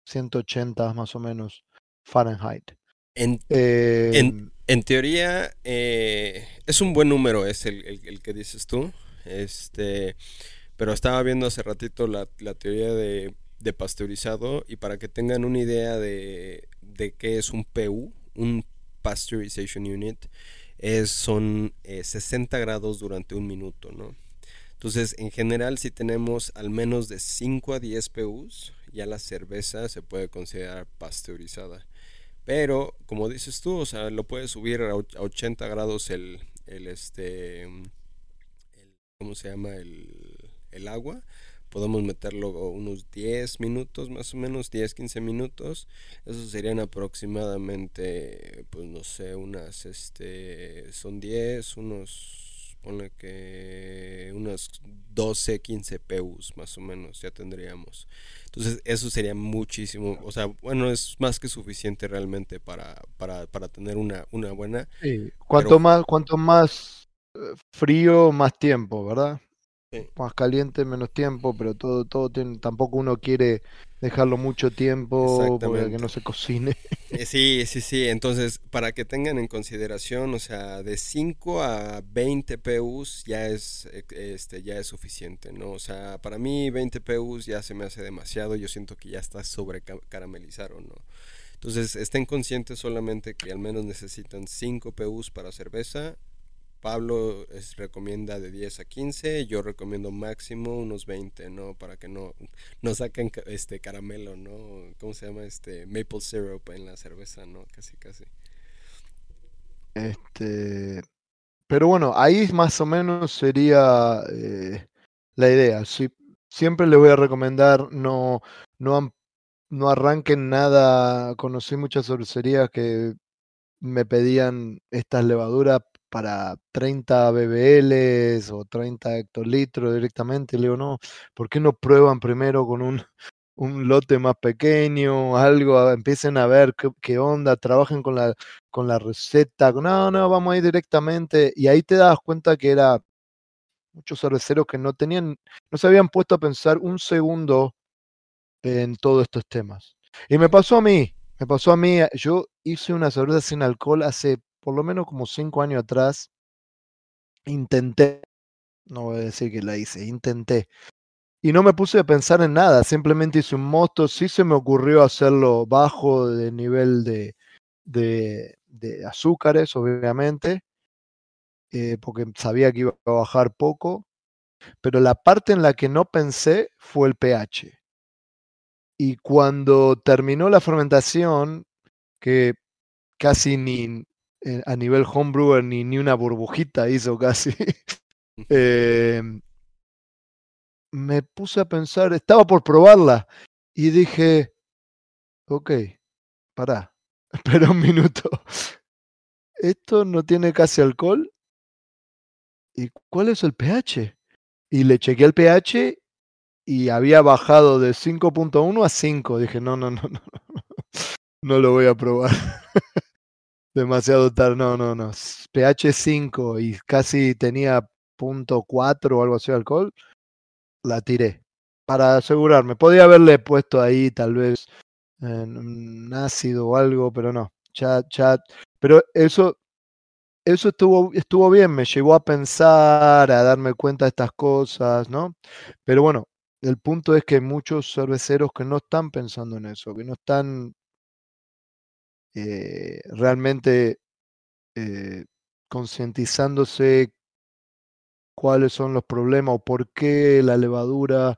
180 más o menos Fahrenheit. En, em, en, teoría, eh, es un buen número, es el, el, que dices tú. Este, pero estaba viendo hace ratito la, la teoría de, de, pasteurizado y para que tengan una idea de, de qué es un PU, un Pasteurization Unit, es, son 60 eh, grados durante un minuto, ¿no? Entonces, en general, si tenemos al menos de 5 a 10 PUs, ya la cerveza se puede considerar pasteurizada. Pero, como dices tú, o sea, lo puedes subir a 80 grados el, el este, ¿cómo se llama? El, el agua. Podemos meterlo unos 10 minutos, más o menos, 10, 15 minutos. Eso serían aproximadamente, pues no sé, unas, este, son 10, unos Ponle que unas 12, 15 PUs más o menos ya tendríamos. Entonces eso sería muchísimo, o sea, bueno, es más que suficiente realmente para, para, para tener una, una buena. Sí. Cuanto más, cuanto más eh, frío, más tiempo, ¿verdad? Más caliente, menos tiempo, pero todo, todo tiene, tampoco uno quiere dejarlo mucho tiempo para que no se cocine. Eh, sí, sí, sí. Entonces, para que tengan en consideración, o sea, de 5 a 20 PUs ya es, eh, este, ya es suficiente, ¿no? O sea, para mí 20 PUs ya se me hace demasiado. Yo siento que ya está sobre caramelizado, ¿no? Entonces, estén conscientes solamente que al menos necesitan 5 PUs para cerveza Pablo es, recomienda de 10 a 15, yo recomiendo máximo unos 20, ¿no? Para que no, no saquen este caramelo, ¿no? ¿Cómo se llama? Este maple syrup en la cerveza, ¿no? Casi, casi. Este, pero bueno, ahí más o menos sería eh, la idea. siempre les voy a recomendar no, no, no arranquen nada. Conocí muchas cervecerías que me pedían estas levaduras para 30 BBLs o 30 hectolitros directamente. Le digo, no, ¿por qué no prueban primero con un, un lote más pequeño, algo, empiecen a ver qué, onda, trabajen con la, con la receta, no, no, vamos a ir directamente, y ahí te das cuenta que era muchos cerveceros que no tenían, no se habían puesto a pensar un segundo en todos estos temas. Y me pasó a mí, me pasó a mí, yo hice una cerveza sin alcohol hace por lo menos como cinco años atrás, intenté, no voy a decir que la hice, intenté. Y no me puse a pensar en nada, simplemente hice un mosto, sí se me ocurrió hacerlo bajo de nivel de, de, de azúcares, obviamente, eh, porque sabía que iba a bajar poco, pero la parte en la que no pensé fue el pH. Y cuando terminó la fermentación, que casi ni, a nivel homebrewer ni, ni una burbujita hizo casi. eh, me puse a pensar, estaba por probarla y dije, ok, pará, espera un minuto. Esto no tiene casi alcohol. ¿Y cuál es el pH? Y le chequeé el pH y había bajado de 5.1 a 5. Dije, no, no, no, no, no lo voy a probar. Demasiado tarde, no, no, no. pH 5 y casi tenía punto .4 o algo así de alcohol la tiré para asegurarme. Podía haberle puesto ahí tal vez un ácido o algo, pero no. Chat, chat. Pero eso, eso estuvo, estuvo bien, me llevó a pensar, a darme cuenta de estas cosas, ¿no? Pero bueno, el punto es que hay muchos cerveceros que no están pensando en eso, que no están eh, realmente eh, concientizándose cuáles son los problemas o por qué la levadura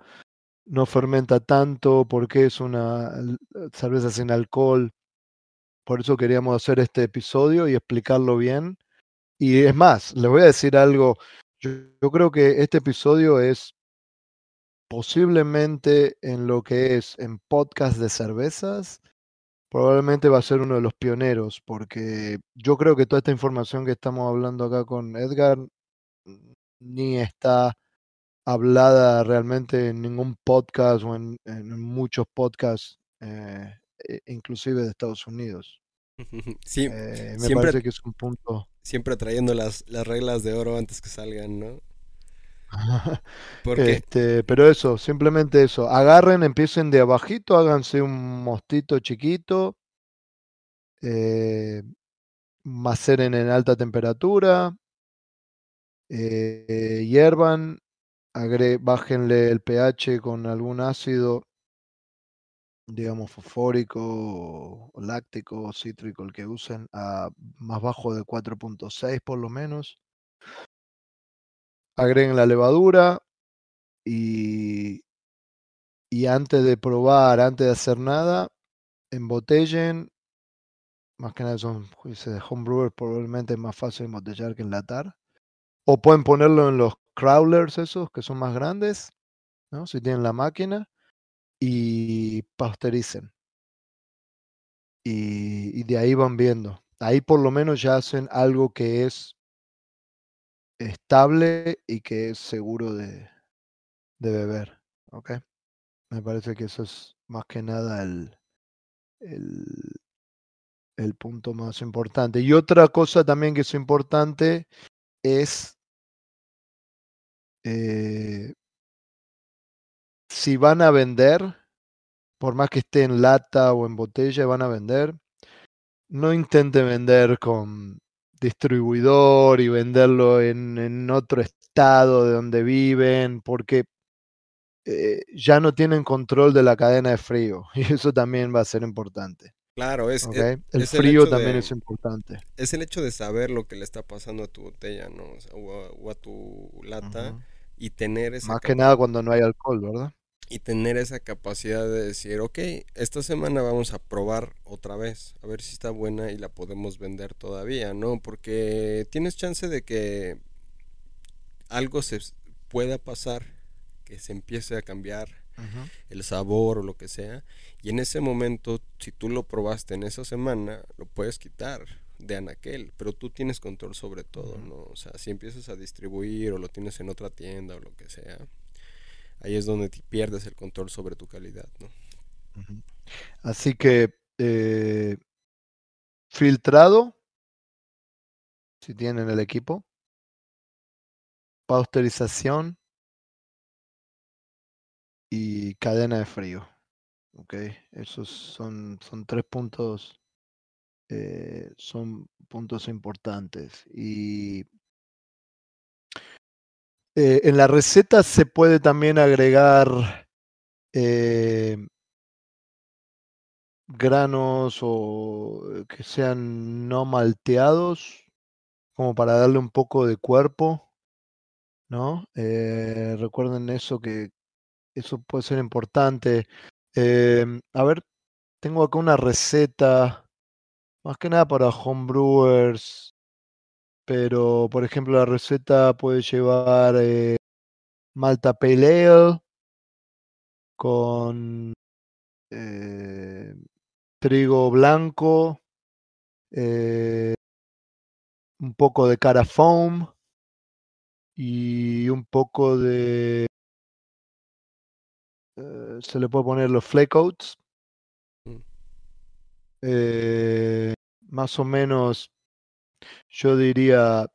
no fermenta tanto, por qué es una cerveza sin alcohol. Por eso queríamos hacer este episodio y explicarlo bien. Y es más, les voy a decir algo. Yo, yo creo que este episodio es posiblemente en lo que es en podcast de cervezas, probablemente va a ser uno de los pioneros, porque yo creo que toda esta información que estamos hablando acá con Edgar ni está hablada realmente en ningún podcast o en, muchos podcasts, eh, e, inclusive de Estados Unidos. Sí, eh, me parece que es un punto. Siempre trayendo las, las reglas de oro antes que salgan, ¿no? este, pero eso, simplemente eso. Agarren, empiecen de abajito, háganse un mostito chiquito, eh, maceren en alta temperatura, eh, hiervan, bájenle el pH con algún ácido, digamos fosfórico o, láctico o cítrico, el que usen, a más bajo de 4.6 por lo menos. Agreguen la levadura y, y antes de probar, antes de hacer nada, embotellen. Más que nada son juicios de homebrewer, probablemente es más fácil embotellar que enlatar. O pueden ponerlo en los crawlers esos que son más grandes, ¿no? Si tienen la máquina y pasteuricen. Y, y, de ahí van viendo. Ahí por lo menos ya hacen algo que es estable y que es seguro de, de beber. ¿Ok? Me parece que eso es más que nada el, el, el punto más importante. Y otra cosa también que es importante es eh, si van a vender, por más que esté en lata o en botella, van a vender, no intenten vender con distribuidor y venderlo en, en otro estado de donde viven, porque eh, ya no tienen control de la cadena de frío y eso también va a ser importante. Claro, es, e, el frío también es importante. Es el hecho de saber lo que le está pasando a tu botella, ¿no? O, a, tu lata y tener esa... Más que nada cuando no hay alcohol, ¿verdad? Y tener esa capacidad de decir, ok, esta semana vamos a probar otra vez, a ver si está buena y la podemos vender todavía, ¿no? Porque tienes chance de que algo se pueda pasar, que se empiece a cambiar el sabor o lo que sea, y en ese momento, si tú lo probaste en esa semana, lo puedes quitar de anaquel, pero tú tienes control sobre todo, ¿no? O sea, si empiezas a distribuir o lo tienes en otra tienda o lo que sea, ahí es donde te pierdes el control sobre tu calidad, ¿no? Así que eh, filtrado, si tienen el equipo, pasteurización y cadena de frío. Ok, esos son, tres puntos eh, son puntos importantes. Y eh, en la receta se puede también agregar eh, granos o que sean no malteados, como para darle un poco de cuerpo, ¿no? recuerden eso que eso puede ser importante. a ver, tengo acá una receta más que nada para homebrewers. Pero, por ejemplo, la receta puede llevar eh, Malta Pale Ale con eh, trigo blanco, eh, un poco de cara foam y un poco de... eh, se le puede poner los flake oats. Mm. Eh, más o menos, yo diría...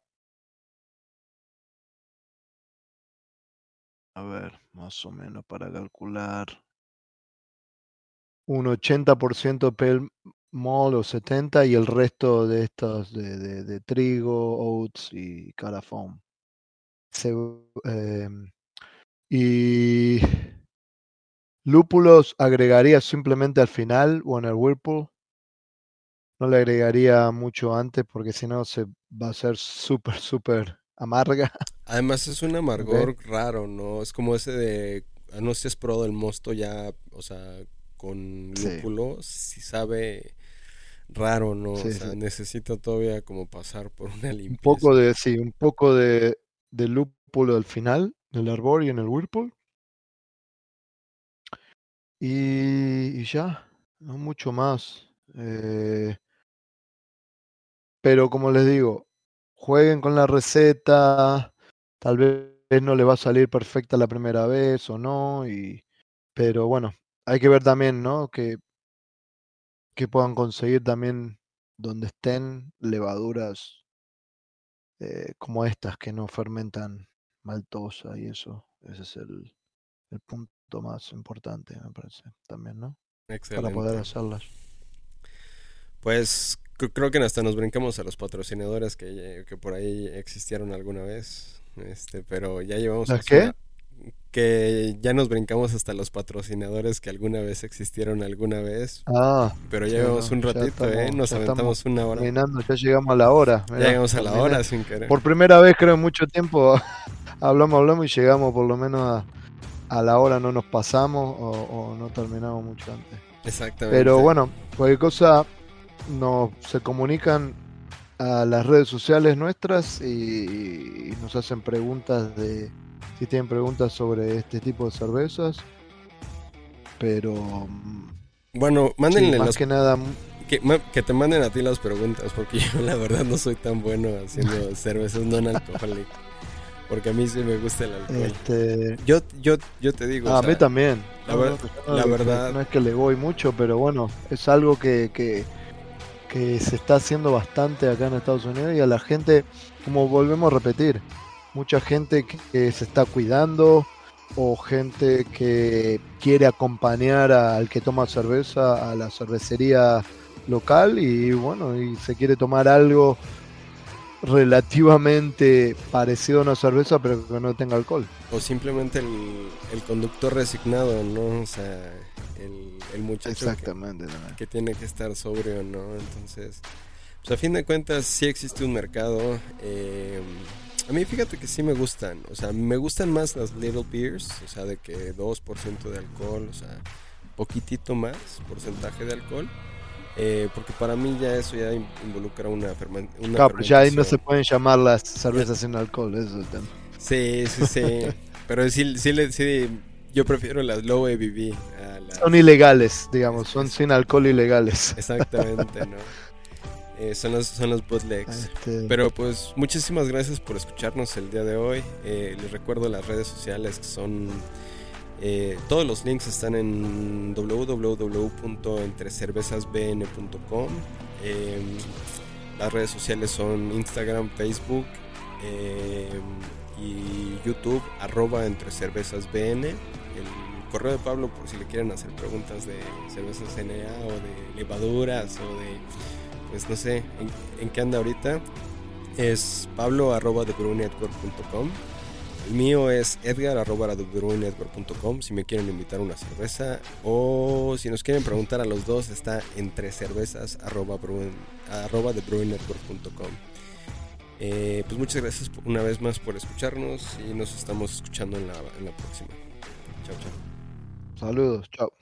A ver, más o menos para calcular. Un 80% pale mall o 70 y el resto de estos de, de- trigo, oats y cara foam. Se- em, y lúpulos agregaría simplemente al final o en el whirlpool. No le agregaría mucho antes porque si no se va a ser súper, súper amarga. Además es un amargor raro, ¿no? Es como ese de, ah, no sé si has probado el mosto ya, o sea, con Sí. lúpulo, si sabe raro, ¿no? Sí, o sea, sí. necesita todavía como pasar por una Un limpieza. poco de, sí, un poco de, de lúpulo al final, del arbor y en el whirlpool. Y, y ya, no mucho más. Eh, pero como les digo, jueguen con la receta. Tal vez no le va a salir perfecta la primera vez o no. Y, pero bueno, hay que ver también, ¿no? Que, que puedan conseguir también donde estén levaduras eh, como estas que no fermentan maltosa y eso. Ese es el, el punto más importante, me parece, también, ¿no? Para poder Excelente. hacerlas. Pues creo que hasta nos brincamos a los patrocinadores que, que por ahí existieron alguna vez. Este, pero ya llevamos ¿Las casi qué? una- que ya nos brincamos hasta los patrocinadores que alguna vez existieron alguna vez. Ah, Pero ya llevamos un ratito, ¿eh? Nos aventamos una hora. terminando, ya llegamos a la hora. Ya llegamos a la terminé. hora sin querer. Por primera vez, creo, en mucho tiempo, hablamos, hablamos y llegamos por lo menos a, a la hora, no nos pasamos o, o no terminamos mucho antes. Exactamente. Pero bueno, cualquier cosa, nos se comunican a las redes sociales nuestras y, y nos hacen preguntas de si tienen preguntas sobre este tipo de cervezas. Pero mm, Bueno, sí, mándenle más que nada, mm, que, te manden a ti las preguntas, porque yo la verdad no soy tan bueno haciendo cervezas no alcohólicas. Porque a mí sí me gusta el alcohol. este, Yo, yo, yo te digo, a o sea, mí también. la ver- no, la verdad- no es que le voy mucho, pero bueno, es algo que, que, que se está haciendo bastante acá en Estados Unidos y a la gente, como volvemos a repetir, mucha gente que, se está cuidando o gente que quiere acompañar al que toma cerveza a la cervecería local y bueno, y se quiere tomar algo relativamente parecido a una cerveza pero que no tenga alcohol. o simplemente el, el conductor resignado, ¿no? O sea, el, el muchacho que, Exactamente. también. que tiene que estar sobrio, ¿no? Entonces, pues a fin de cuentas sí existe un mercado. eh, a mí fíjate que sí me gustan, o sea, me gustan más las little beers, o sea, de que 2% de alcohol, o sea, poquitito más porcentaje de alcohol. Eh, porque para mí ya eso ya in- involucra una, fermen- una Claro, pero ya ahí no se fermentación. pueden llamar las cervezas sin alcohol, eso es. Sí, sí, sí. Pero sí, sí, sí, yo prefiero las low ABV a las... Son ilegales, digamos, son sin alcohol ilegales. Exactamente, ¿no? Eh, son los, son los bootlegs. Este, Pero pues muchísimas gracias por escucharnos el día de hoy. Eh, les recuerdo las redes sociales que son... eh, todos los links están en www.entrecervezasbn.com. Eh, las redes sociales son Instagram, Facebook eh, y YouTube, arroba entre cervezas. El correo de Pablo por si le quieren hacer preguntas de cervezas NA o de levaduras o de, pues no sé, en, qué anda ahorita. Es pablo arroba de. El mío es edgar arroba de brewnetwork.com si me quieren invitar una cerveza o si nos quieren preguntar a los dos está entre cervezas arroba. Eh, pues muchas gracias una vez más por escucharnos y nos estamos escuchando en la, en la próxima. Chao, chao. saludos, chao.